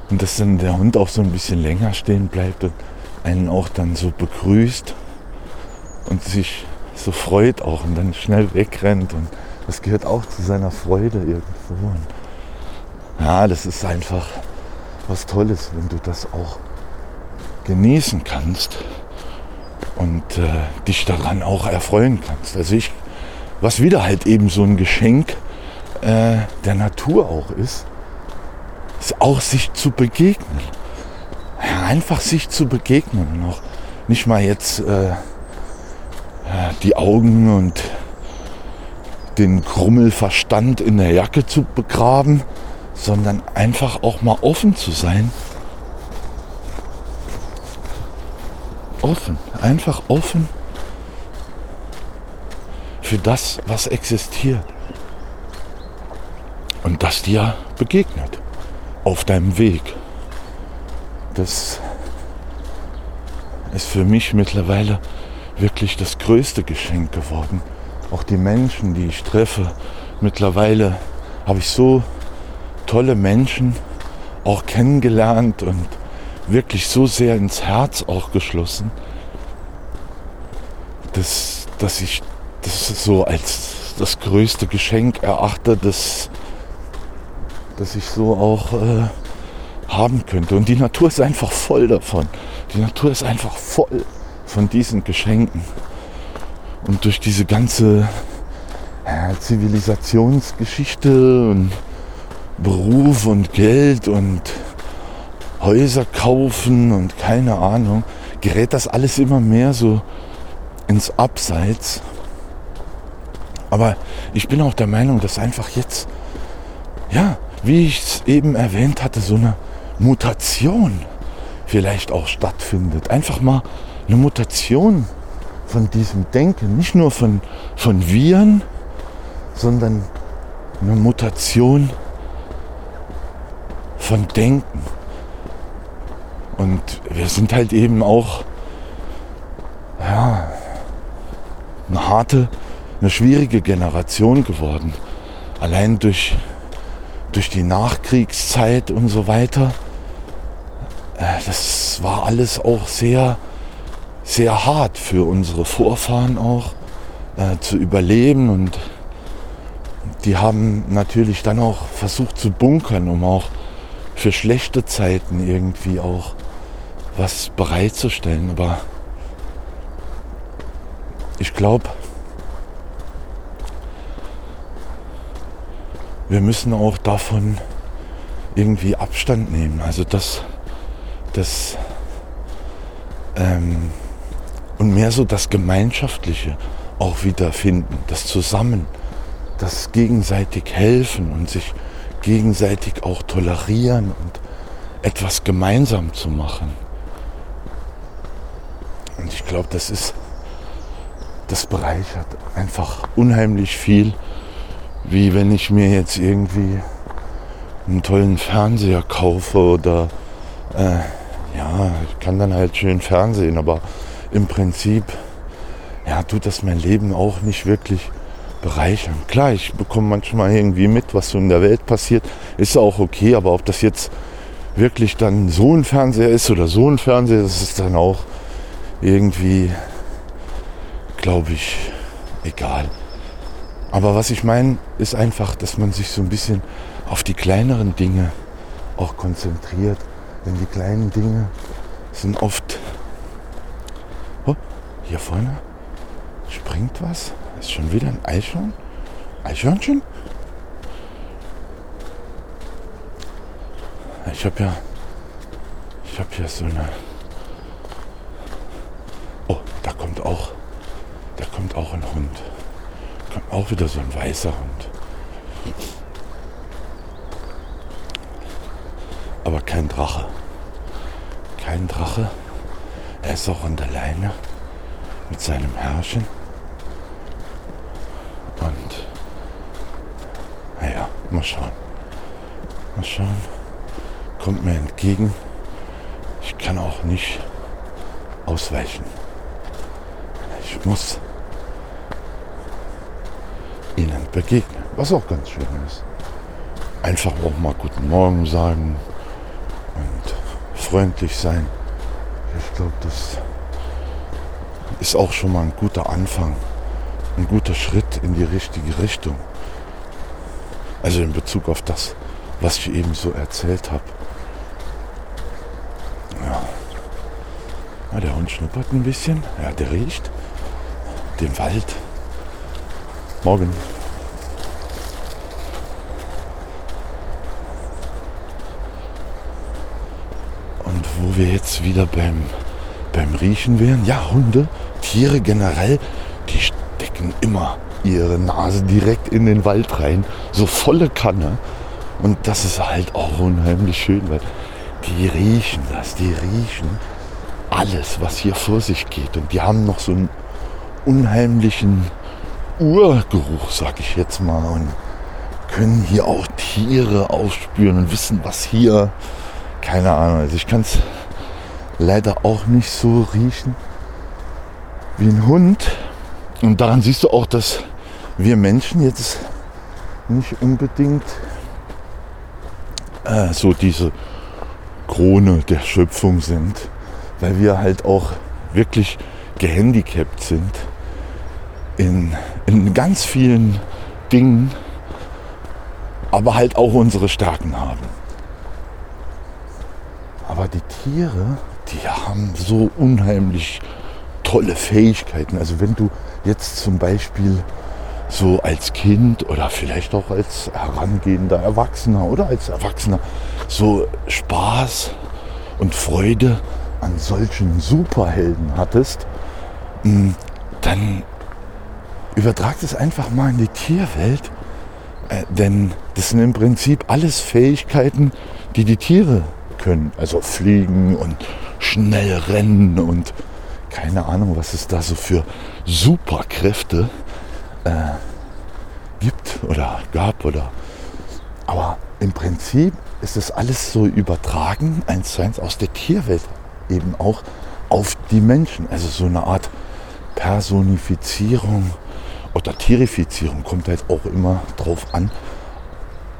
Speaker 1: Und dass dann der Hund auch so ein bisschen länger stehen bleibt und einen auch dann so begrüßt und sich so freut auch und dann schnell wegrennt und das gehört auch zu seiner Freude irgendwo. Und ja, das ist einfach was Tolles, wenn du das auch genießen kannst und äh, dich daran auch erfreuen kannst. Also ich, was wieder halt eben so ein Geschenk äh, der Natur auch ist, ist auch sich zu begegnen. Ja, einfach sich zu begegnen auch nicht mal jetzt äh, die Augen und den Krummelverstand in der Jacke zu begraben, sondern einfach auch mal offen zu sein. Offen, einfach offen für das, was existiert. Und das dir begegnet auf deinem Weg. Das ist für mich mittlerweile wirklich das größte Geschenk geworden. Auch die Menschen, die ich treffe. Mittlerweile habe ich so tolle Menschen auch kennengelernt und wirklich so sehr ins Herz auch geschlossen, dass, dass ich das so als das größte Geschenk erachte, das, das ich so auch äh, haben könnte. Und die Natur ist einfach voll davon. Die Natur ist einfach voll von diesen Geschenken. Und durch diese ganze ja, Zivilisationsgeschichte und Beruf und Geld und Häuser kaufen und keine Ahnung, gerät das alles immer mehr so ins Abseits. Aber ich bin auch der Meinung, dass einfach jetzt, ja, wie ich es eben erwähnt hatte, so eine Mutation vielleicht auch stattfindet. Einfach mal eine Mutation von diesem Denken, nicht nur von, von Viren, sondern eine Mutation von Denken. Und wir sind halt eben auch ja, eine harte, eine schwierige Generation geworden. Allein durch, durch die Nachkriegszeit und so weiter. Äh, das war alles auch sehr sehr hart für unsere Vorfahren auch äh, zu überleben und die haben natürlich dann auch versucht zu bunkern, um auch für schlechte Zeiten irgendwie auch was bereitzustellen. Aber ich glaube, wir müssen auch davon irgendwie Abstand nehmen. Also dass das ähm, und mehr so das Gemeinschaftliche auch wiederfinden, das Zusammen, das gegenseitig helfen und sich gegenseitig auch tolerieren und etwas gemeinsam zu machen. Und ich glaube, das ist, das bereichert einfach unheimlich viel, wie wenn ich mir jetzt irgendwie einen tollen Fernseher kaufe oder äh, ja, ich kann dann halt schön Fernsehen, aber im Prinzip ja, tut das mein Leben auch nicht wirklich bereichern. Klar, ich bekomme manchmal irgendwie mit, was so in der Welt passiert, ist auch okay, aber ob das jetzt wirklich dann so ein Fernseher ist oder so ein Fernseher, das ist dann auch irgendwie, glaube ich, egal. Aber was ich meine, ist einfach, dass man sich so ein bisschen auf die kleineren Dinge auch konzentriert. Denn die kleinen Dinge sind oft... Oh, hier vorne springt was. Ist schon wieder ein Eichhorn? Eichhörnchen? Ich habe ja... Ich habe hier so eine... Oh, da kommt auch... Da kommt auch ein Hund. Auch wieder so ein weißer Hund. Aber kein Drache. Kein Drache. Er ist auch an der Leine mit seinem Herrchen. Und naja, mal schauen. Mal schauen. Kommt mir entgegen. Ich kann auch nicht ausweichen. Ich muss ihnen begegnen, was auch ganz schön ist. Einfach auch mal guten Morgen sagen und freundlich sein. Ich glaube, das ist auch schon mal ein guter Anfang ein guter Schritt in die richtige Richtung. Also in Bezug auf das, was ich eben so erzählt habe. Ja. ja. Der Hund schnuppert ein bisschen. Ja, der riecht den Wald. Morgen. Und wo wir jetzt wieder beim, beim Riechen wären, ja, Hunde, Tiere generell, die stecken immer ihre Nase direkt in den Wald rein, so volle Kanne. Und das ist halt auch unheimlich schön, weil die riechen das, die riechen alles, was hier vor sich geht. Und die haben noch so einen unheimlichen Urgeruch, sag ich jetzt mal. Und können hier auch Tiere aufspüren und wissen, was hier, keine Ahnung, also ich kann es leider auch nicht so riechen wie ein Hund. Und daran siehst du auch, dass wir Menschen jetzt nicht unbedingt äh, so diese Krone der Schöpfung sind, weil wir halt auch wirklich gehandicapt sind in, in ganz vielen Dingen, aber halt auch unsere Stärken haben. Aber die Tiere, die haben so unheimlich tolle Fähigkeiten. Also wenn du jetzt zum Beispiel so als Kind oder vielleicht auch als herangehender Erwachsener oder als Erwachsener so Spaß und Freude an solchen Superhelden hattest, mm, dann übertrag es einfach mal in die Tierwelt. Äh, denn das sind im Prinzip alles Fähigkeiten, die die Tiere können. Also fliegen und schnell rennen und keine Ahnung, was es da so für Superkräfte äh, gibt oder gab oder. Aber im Prinzip ist es alles so übertragen, eins zu eins aus der Tierwelt eben auch auf die Menschen. Also so eine Art Personifizierung oder Tierifizierung kommt halt auch immer drauf an,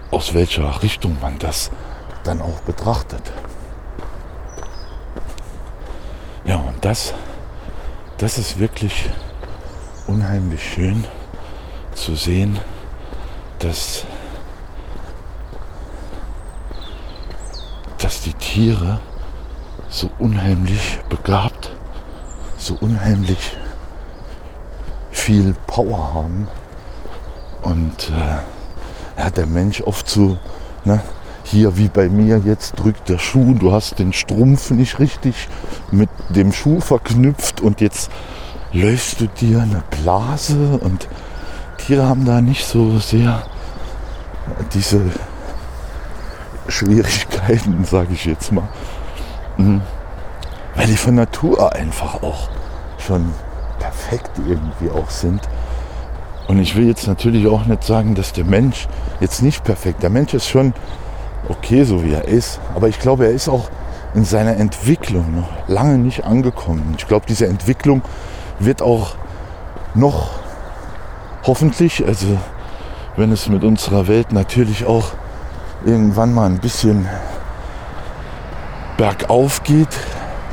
Speaker 1: aus welcher Richtung man das dann auch betrachtet. Ja, und das das ist wirklich unheimlich schön zu sehen, dass, dass die Tiere so unheimlich begabt, so unheimlich viel Power haben und äh, ja, der Mensch oft so ne, hier wie bei mir jetzt drückt der Schuh, du hast den Strumpf nicht richtig mit dem Schuh verknüpft und jetzt löst du dir eine Blase und Tiere haben da nicht so sehr diese Schwierigkeiten, sage ich jetzt mal. Mhm. Weil die von Natur einfach auch schon perfekt irgendwie auch sind. Und ich will jetzt natürlich auch nicht sagen, dass der Mensch jetzt nicht perfekt. Der Mensch ist schon okay, so wie er ist. Aber ich glaube, er ist auch in seiner Entwicklung noch lange nicht angekommen. Ich glaube, diese Entwicklung wird auch noch hoffentlich, also wenn es mit unserer Welt natürlich auch irgendwann mal ein bisschen bergauf geht,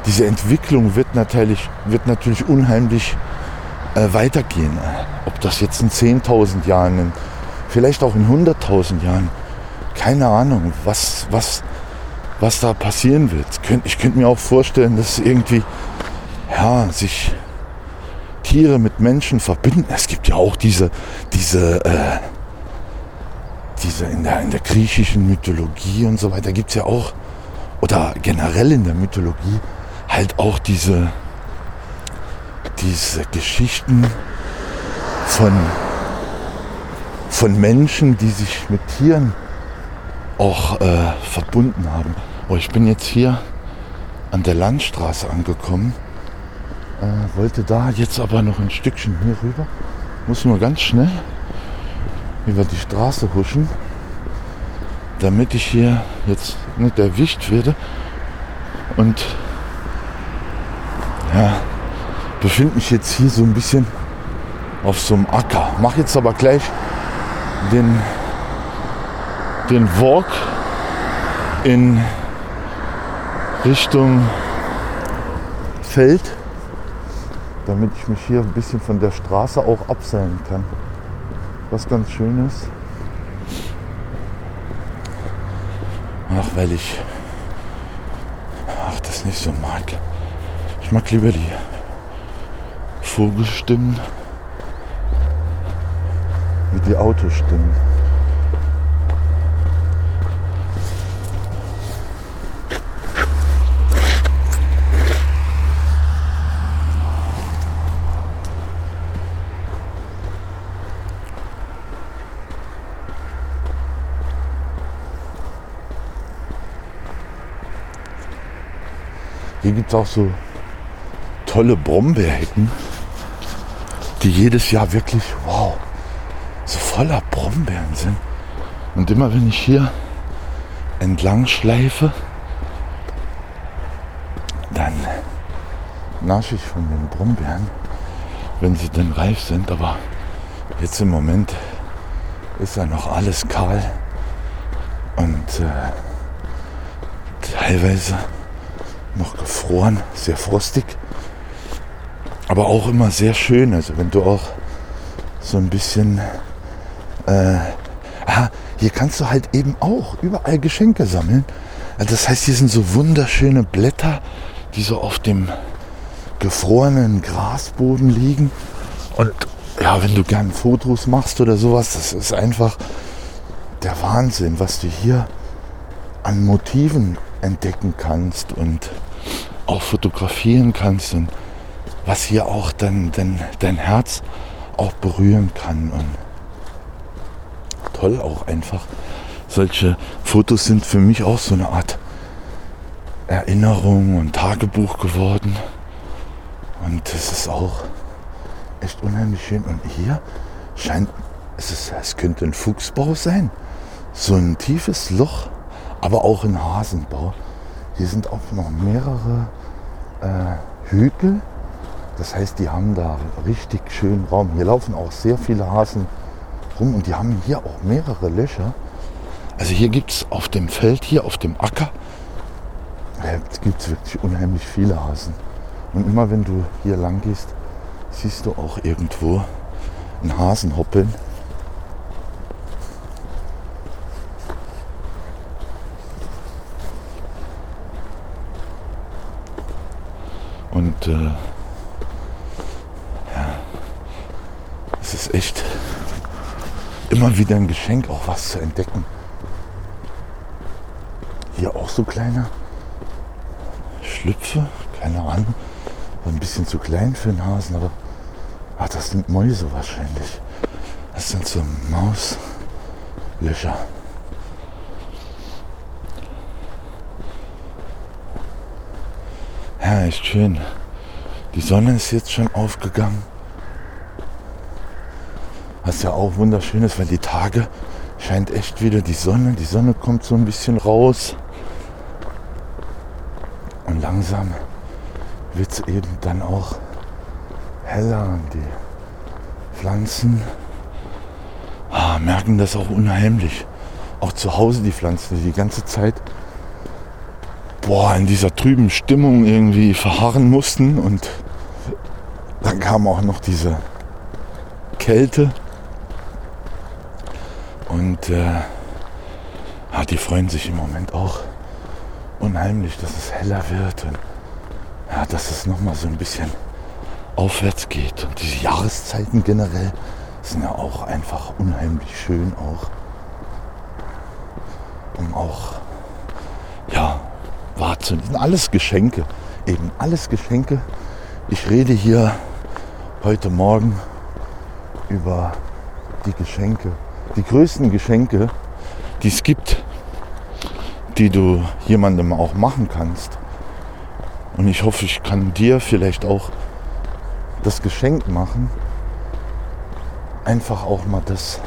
Speaker 1: diese Entwicklung wird natürlich, wird natürlich unheimlich äh, weitergehen. Ob das jetzt in 10.000 Jahren, in, vielleicht auch in 100.000 Jahren, keine Ahnung, was, was, was da passieren wird. Ich könnte mir auch vorstellen, dass irgendwie ja, sich Tiere mit Menschen verbinden. Es gibt ja auch diese, diese, äh, diese in der, in der griechischen Mythologie und so weiter gibt es ja auch, oder generell in der Mythologie, halt auch diese, diese Geschichten von, von Menschen, die sich mit Tieren auch äh, verbunden haben. Oh, ich bin jetzt hier an der Landstraße angekommen, äh, wollte da jetzt aber noch ein Stückchen hier rüber. Muss nur ganz schnell über die Straße huschen, damit ich hier jetzt nicht erwischt werde. Und ja, befinde mich jetzt hier so ein bisschen auf so einem Acker. Mache jetzt aber gleich den, den Walk in Richtung Feld, damit ich mich hier ein bisschen von der Straße auch abseilen kann. Was ganz schön ist. Ach, weil ich ach, das nicht so mag. Ich mag lieber die Vogelstimmen wie die Autostimmen. Hier gibt es auch so tolle Brombeerhecken, die jedes Jahr wirklich, wow, so voller Brombeeren sind. Und immer wenn ich hier entlang schleife, dann nasche ich von den Brombeeren, wenn sie denn reif sind. Aber jetzt im Moment ist ja noch alles kahl und äh, teilweise noch gefroren, sehr frostig, aber auch immer sehr schön. Also wenn du auch so ein bisschen, äh, ah, hier kannst du halt eben auch überall Geschenke sammeln. Also das heißt, hier sind so wunderschöne Blätter, die so auf dem gefrorenen Grasboden liegen. Und ja, wenn du gern Fotos machst oder sowas, das ist einfach der Wahnsinn, was du hier an Motiven entdecken kannst und auch fotografieren kannst und was hier auch dann, dann dein Herz auch berühren kann. Und toll auch einfach. Solche Fotos sind für mich auch so eine Art Erinnerung und Tagebuch geworden. Und das ist auch echt unheimlich schön. Und hier scheint es, ist, es könnte ein Fuchsbau sein. So ein tiefes Loch aber auch in Hasenbau. Hier sind auch noch mehrere äh, Hügel. Das heißt, die haben da richtig schön Raum. Hier laufen auch sehr viele Hasen rum und die haben hier auch mehrere Löcher. Also hier gibt es auf dem Feld, hier auf dem Acker, gibt es wirklich unheimlich viele Hasen. Und immer wenn du hier lang gehst, siehst du auch irgendwo einen Hasen hoppeln. Und äh, ja, es ist echt immer wieder ein Geschenk, auch was zu entdecken. Hier auch so kleine Schlüpfe, keine Ahnung, ein bisschen zu klein für den Hasen, aber ach, das sind Mäuse wahrscheinlich. Das sind so Mauslöcher. Ja, echt schön. Die Sonne ist jetzt schon aufgegangen. Was ja auch wunderschön ist, weil die Tage scheint echt wieder die Sonne. Die Sonne kommt so ein bisschen raus. Und langsam wird es eben dann auch heller und die Pflanzen ah, merken das auch unheimlich. Auch zu Hause die Pflanzen, die die ganze Zeit boah, in dieser trüben Stimmung irgendwie verharren mussten und kam auch noch diese Kälte und äh, ja, die freuen sich im Moment auch unheimlich, dass es heller wird und ja, dass es nochmal so ein bisschen aufwärts geht. Und diese Jahreszeiten generell sind ja auch einfach unheimlich schön auch. Um auch, ja, wahrzunehmen. Alles Geschenke. Eben alles Geschenke. Ich rede hier heute Morgen über die Geschenke. Die größten Geschenke, die es gibt, die du jemandem auch machen kannst. Und ich hoffe, ich kann dir vielleicht auch das Geschenk machen, einfach auch mal das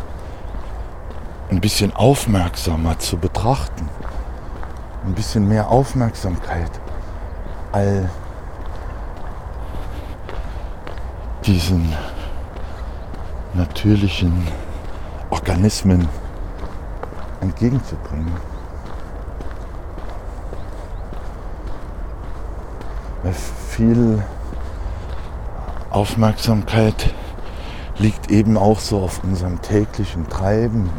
Speaker 1: ein bisschen aufmerksamer zu betrachten. Ein bisschen mehr Aufmerksamkeit all diesen natürlichen Organismen entgegenzubringen. Weil viel Aufmerksamkeit liegt eben auch so auf unserem täglichen Treiben.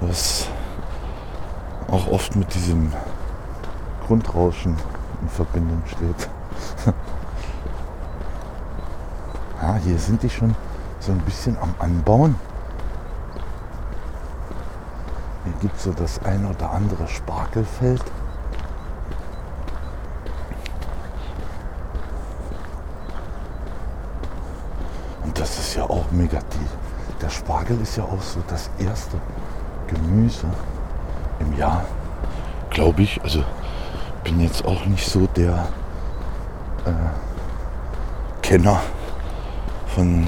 Speaker 1: Was auch oft mit diesem Grundrauschen in Verbindung steht. ja, hier sind die schon so ein bisschen am Anbauen. Hier gibt es so das ein oder andere Spargelfeld. mega Der Spargel ist ja auch so das erste Gemüse im Jahr, glaube ich. Also bin jetzt auch nicht so der äh, Kenner von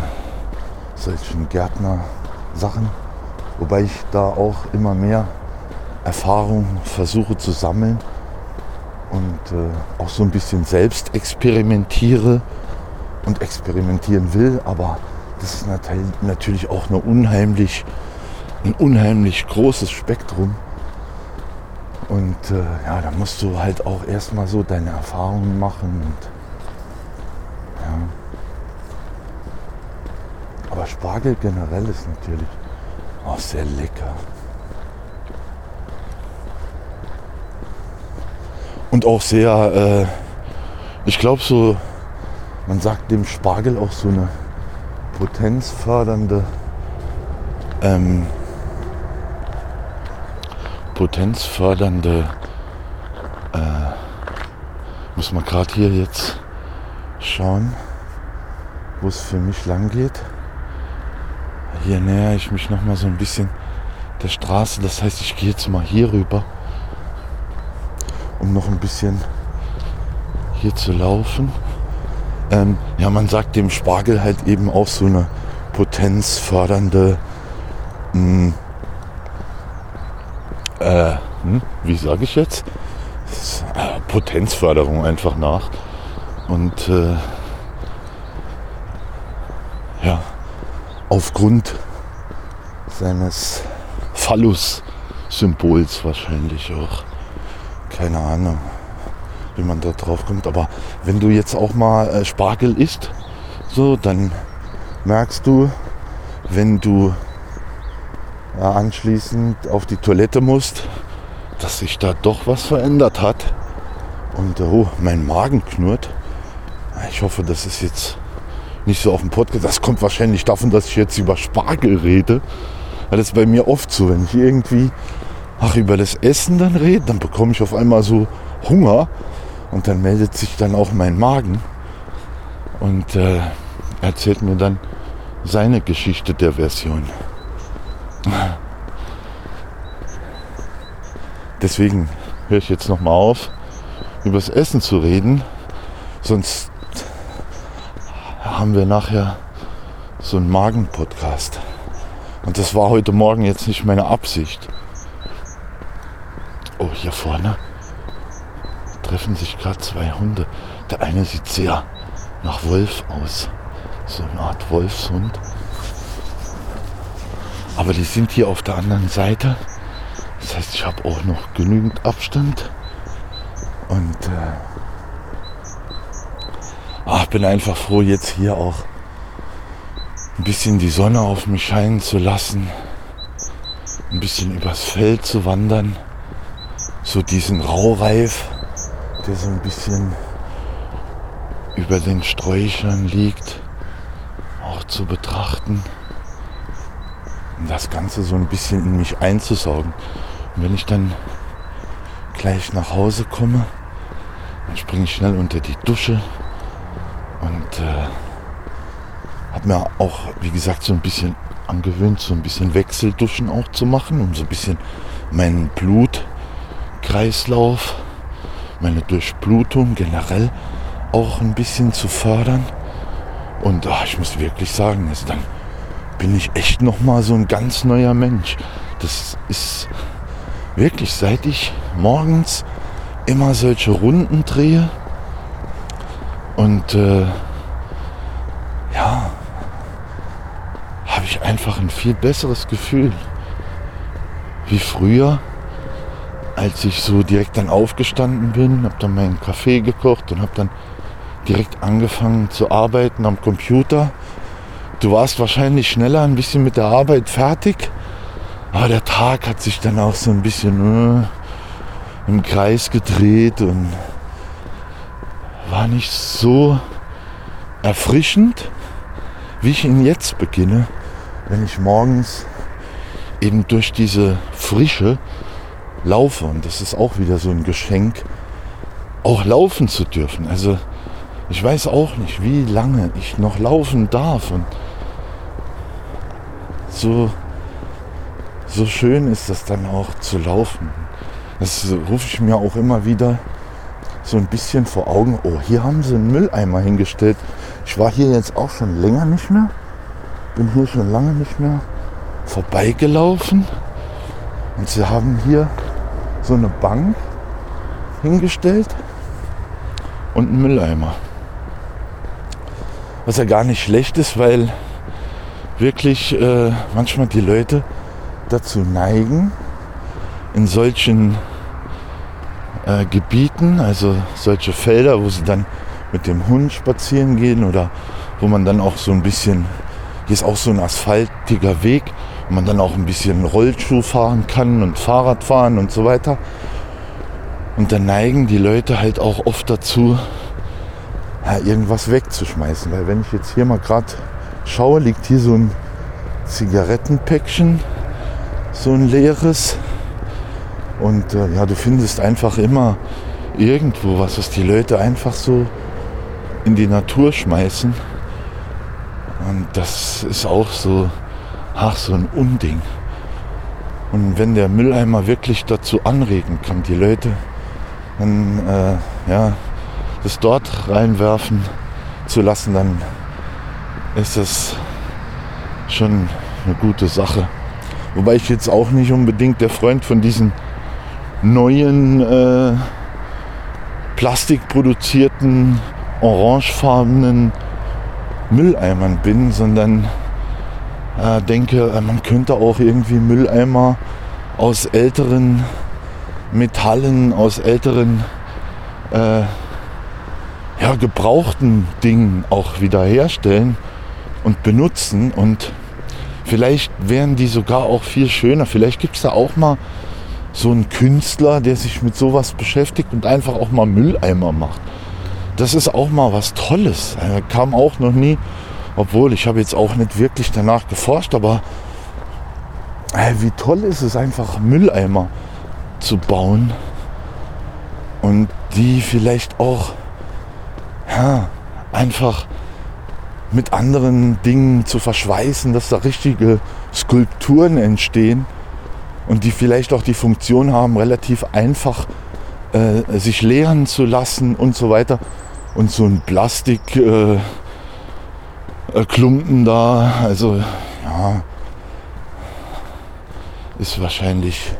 Speaker 1: solchen Gärtner-Sachen, wobei ich da auch immer mehr Erfahrung versuche zu sammeln und äh, auch so ein bisschen selbst experimentiere und experimentieren will, aber das ist natürlich auch eine unheimlich, ein unheimlich großes Spektrum. Und äh, ja, da musst du halt auch erstmal so deine Erfahrungen machen. Und, ja. Aber Spargel generell ist natürlich auch sehr lecker. Und auch sehr, äh, ich glaube so, man sagt dem Spargel auch so eine potenzfördernde ähm, potenzfördernde äh, muss man gerade hier jetzt schauen wo es für mich lang geht. Hier näher ich mich noch mal so ein bisschen der Straße. Das heißt ich gehe jetzt mal hier rüber um noch ein bisschen hier zu laufen. Ähm, ja, man sagt dem Spargel halt eben auch so eine potenzfördernde, mh, hm, äh, hm, wie sage ich jetzt? Potenzförderung einfach nach. Und äh, ja, aufgrund seines Phallus-Symbols wahrscheinlich auch. Keine Ahnung wie man da drauf kommt. Aber wenn du jetzt auch mal äh, Spargel isst, so, dann merkst du, wenn du anschließend auf die Toilette musst, dass sich da doch was verändert hat. Und oh, mein Magen knurrt. Ich hoffe, das ist jetzt nicht so auf dem Podcast. Das kommt wahrscheinlich davon, dass ich jetzt über Spargel rede. Weil das ist bei mir oft so, wenn ich irgendwie ach, über das Essen dann rede, dann bekomme ich auf einmal so Hunger und dann meldet sich dann auch mein Magen und äh, erzählt mir dann seine Geschichte der Version. Deswegen, höre ich jetzt nochmal auf, übers Essen zu reden. Sonst haben wir nachher so einen Magen-Podcast. Und das war heute Morgen jetzt nicht meine Absicht. Oh, hier vorne treffen sich gerade zwei Hunde. Der eine sieht sehr nach Wolf aus. So eine Art Wolfshund. Aber die sind hier auf der anderen Seite. Das heißt, ich habe auch noch genügend Abstand. Und äh, ach, bin einfach froh, jetzt hier auch ein bisschen die Sonne auf mich scheinen zu lassen. Ein bisschen übers Feld zu wandern. So diesen Raureif, der so ein bisschen über den Sträuchern liegt, auch zu betrachten. Das Ganze so ein bisschen in mich einzusaugen. Und wenn ich dann gleich nach Hause komme, dann springe ich schnell unter die Dusche und äh, habe mir auch, wie gesagt, so ein bisschen angewöhnt, so ein bisschen Wechselduschen auch zu machen, um so ein bisschen meinen Blutkreislauf, meine Durchblutung generell auch ein bisschen zu fördern. Und ach, ich muss wirklich sagen, also dann bin ich echt noch mal so ein ganz neuer Mensch. Das ist wirklich, seit ich morgens immer solche Runden drehe und äh, ja, habe ich einfach ein viel besseres Gefühl wie früher, als ich so direkt dann aufgestanden bin, habe dann meinen Kaffee gekocht und habe dann direkt angefangen zu arbeiten am Computer. Du warst wahrscheinlich schneller ein bisschen mit der Arbeit fertig, aber der Tag hat sich dann auch so ein bisschen äh, im Kreis gedreht und war nicht so erfrischend, wie ich ihn jetzt beginne, wenn ich morgens eben durch diese Frische laufe. Und das ist auch wieder so ein Geschenk, auch laufen zu dürfen. Also ich weiß auch nicht, wie lange ich noch laufen darf. Und so, so schön ist das dann auch zu laufen. Das rufe ich mir auch immer wieder so ein bisschen vor Augen. Oh, hier haben sie einen Mülleimer hingestellt. Ich war hier jetzt auch schon länger nicht mehr. Bin hier schon lange nicht mehr vorbeigelaufen. Und sie haben hier so eine Bank hingestellt und einen Mülleimer. Was ja gar nicht schlecht ist, weil wirklich äh, manchmal die Leute dazu neigen, in solchen äh, Gebieten, also solche Felder, wo sie dann mit dem Hund spazieren gehen oder wo man dann auch so ein bisschen, hier ist auch so ein asphaltiger Weg, wo man dann auch ein bisschen Rollschuh fahren kann und Fahrrad fahren und so weiter. Und dann neigen die Leute halt auch oft dazu, ja, irgendwas wegzuschmeißen. Weil wenn ich jetzt hier mal gerade schaue, liegt hier so ein Zigarettenpäckchen, so ein leeres. Und äh, ja, du findest einfach immer irgendwo was, was die Leute einfach so in die Natur schmeißen. Und das ist auch so, ach, so ein Unding. Und wenn der Mülleimer wirklich dazu anregen kann, die Leute dann äh, ja, das dort reinwerfen zu lassen, dann ist das schon eine gute Sache. Wobei ich jetzt auch nicht unbedingt der Freund von diesen neuen äh, plastikproduzierten, orangefarbenen Mülleimern bin, sondern äh, denke, äh, man könnte auch irgendwie Mülleimer aus älteren Metallen, aus älteren äh, ja, gebrauchten Dingen auch wieder herstellen und benutzen. Und vielleicht wären die sogar auch viel schöner. Vielleicht gibt es da auch mal so einen Künstler, der sich mit sowas beschäftigt und einfach auch mal Mülleimer macht. Das ist auch mal was Tolles. Er kam auch noch nie, obwohl ich habe jetzt auch nicht wirklich danach geforscht, aber äh, wie toll ist es einfach Mülleimer zu bauen und die vielleicht auch ja, einfach mit anderen Dingen zu verschweißen, dass da richtige Skulpturen entstehen und die vielleicht auch die Funktion haben, relativ einfach äh, sich leeren zu lassen und so weiter. Und so ein Plastikklumpen äh, äh da, also ja, ist wahrscheinlich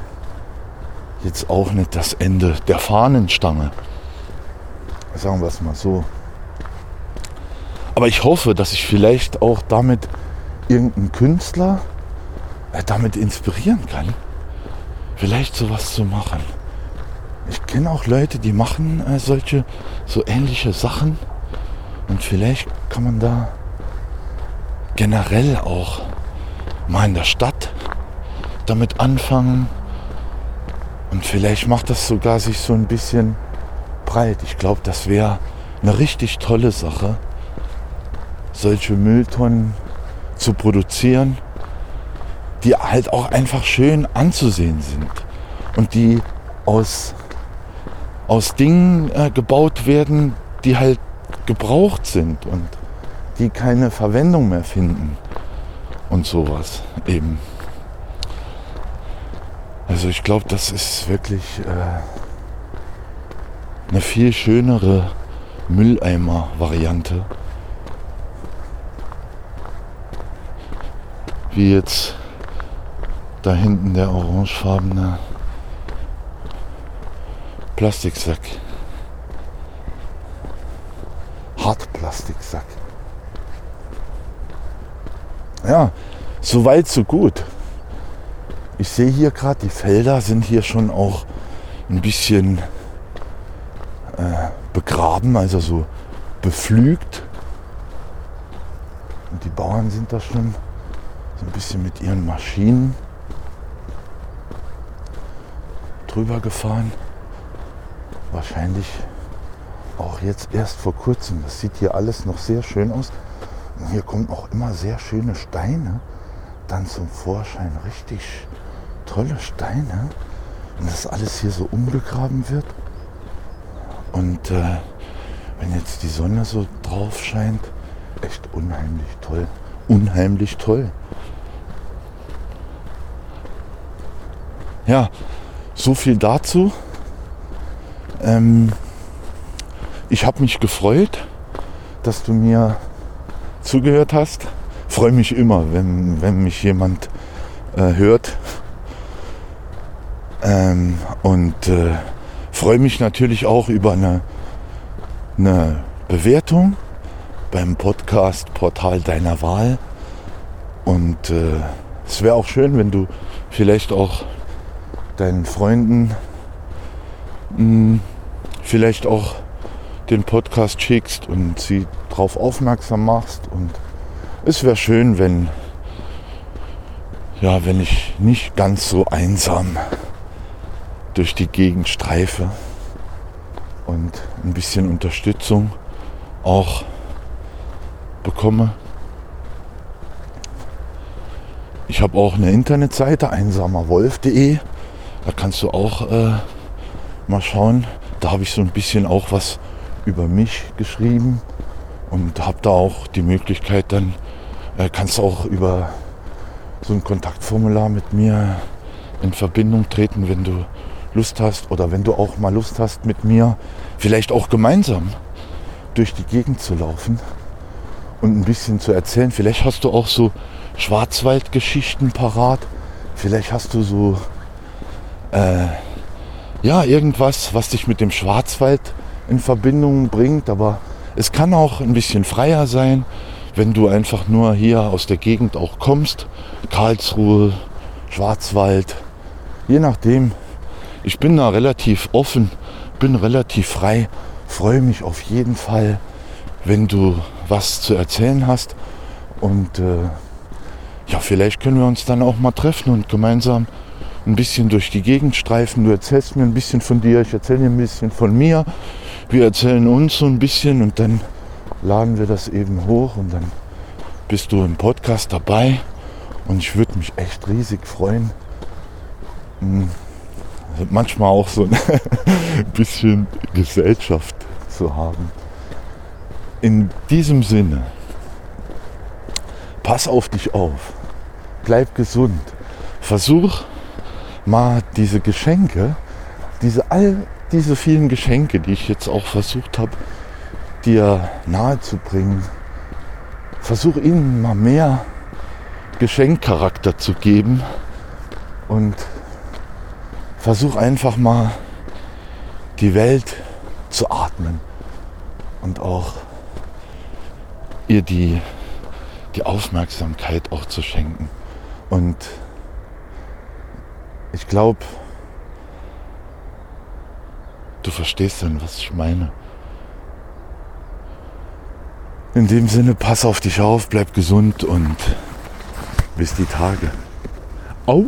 Speaker 1: jetzt auch nicht das Ende der Fahnenstange. Sagen wir es mal so. Aber ich hoffe, dass ich vielleicht auch damit irgendeinen Künstler äh, damit inspirieren kann, vielleicht sowas zu machen. Ich kenne auch Leute, die machen äh, solche so ähnliche Sachen und vielleicht kann man da generell auch mal in der Stadt damit anfangen und vielleicht macht das sogar sich so ein bisschen breit. Ich glaube, das wäre eine richtig tolle Sache, solche Mülltonnen zu produzieren, die halt auch einfach schön anzusehen sind und die aus, aus Dingen äh, gebaut werden, die halt gebraucht sind und die keine Verwendung mehr finden und sowas eben. Also ich glaube, das ist wirklich äh, eine viel schönere Mülleimer-Variante. Wie jetzt da hinten der orangefarbene Plastiksack. Hartplastiksack. Ja, so weit, so gut. Ich sehe hier gerade, die Felder sind hier schon auch ein bisschen äh, begraben, also so beflügt. Und die Bauern sind da schon ein bisschen mit ihren Maschinen drüber gefahren. Wahrscheinlich auch jetzt erst vor kurzem. Das sieht hier alles noch sehr schön aus. Und hier kommen auch immer sehr schöne Steine dann zum Vorschein. Richtig tolle Steine. Und das alles hier so umgegraben wird. Und äh, wenn jetzt die Sonne so drauf scheint, echt unheimlich toll. Unheimlich toll. Ja, so viel dazu. Ähm, ich habe mich gefreut, dass du mir zugehört hast. Freue mich immer, wenn, wenn mich jemand äh, hört. Ähm, und äh, freue mich natürlich auch über eine, eine Bewertung beim Podcast Portal deiner Wahl. Und äh, es wäre auch schön, wenn du vielleicht auch deinen Freunden hm, vielleicht auch den Podcast schickst und sie darauf aufmerksam machst. Und es wäre schön, wenn, ja, wenn ich nicht ganz so einsam durch die Gegend streife und ein bisschen Unterstützung auch bekomme. Ich habe auch eine Internetseite einsamerwolf.de. Da kannst du auch äh, mal schauen. Da habe ich so ein bisschen auch was über mich geschrieben und habe da auch die Möglichkeit, dann äh, kannst du auch über so ein Kontaktformular mit mir in Verbindung treten, wenn du Lust hast oder wenn du auch mal Lust hast mit mir, vielleicht auch gemeinsam durch die Gegend zu laufen und ein bisschen zu erzählen. Vielleicht hast du auch so Schwarzwaldgeschichten parat. Vielleicht hast du so äh, ja irgendwas, was dich mit dem Schwarzwald in Verbindung bringt. Aber es kann auch ein bisschen freier sein, wenn du einfach nur hier aus der Gegend auch kommst. Karlsruhe, Schwarzwald, je nachdem, ich bin da relativ offen, bin relativ frei, freue mich auf jeden Fall, wenn du was zu erzählen hast. Und äh, ja, vielleicht können wir uns dann auch mal treffen und gemeinsam ein bisschen durch die Gegend streifen. Du erzählst mir ein bisschen von dir, ich erzähle dir ein bisschen von mir. Wir erzählen uns so ein bisschen und dann laden wir das eben hoch und dann bist du im Podcast dabei. Und ich würde mich echt riesig freuen. Hm, manchmal auch so ein bisschen Gesellschaft zu haben. In diesem Sinne, pass auf dich auf, bleib gesund, versuch mal diese Geschenke, diese all diese vielen Geschenke, die ich jetzt auch versucht habe, dir nahe zu bringen, versuch ihnen mal mehr Geschenkcharakter zu geben und versuch einfach mal die Welt zu atmen und auch ihr die, die Aufmerksamkeit auch zu schenken. Und ich glaube, du verstehst dann, was ich meine. In dem Sinne, pass auf dich auf, bleib gesund und bis die Tage. Au!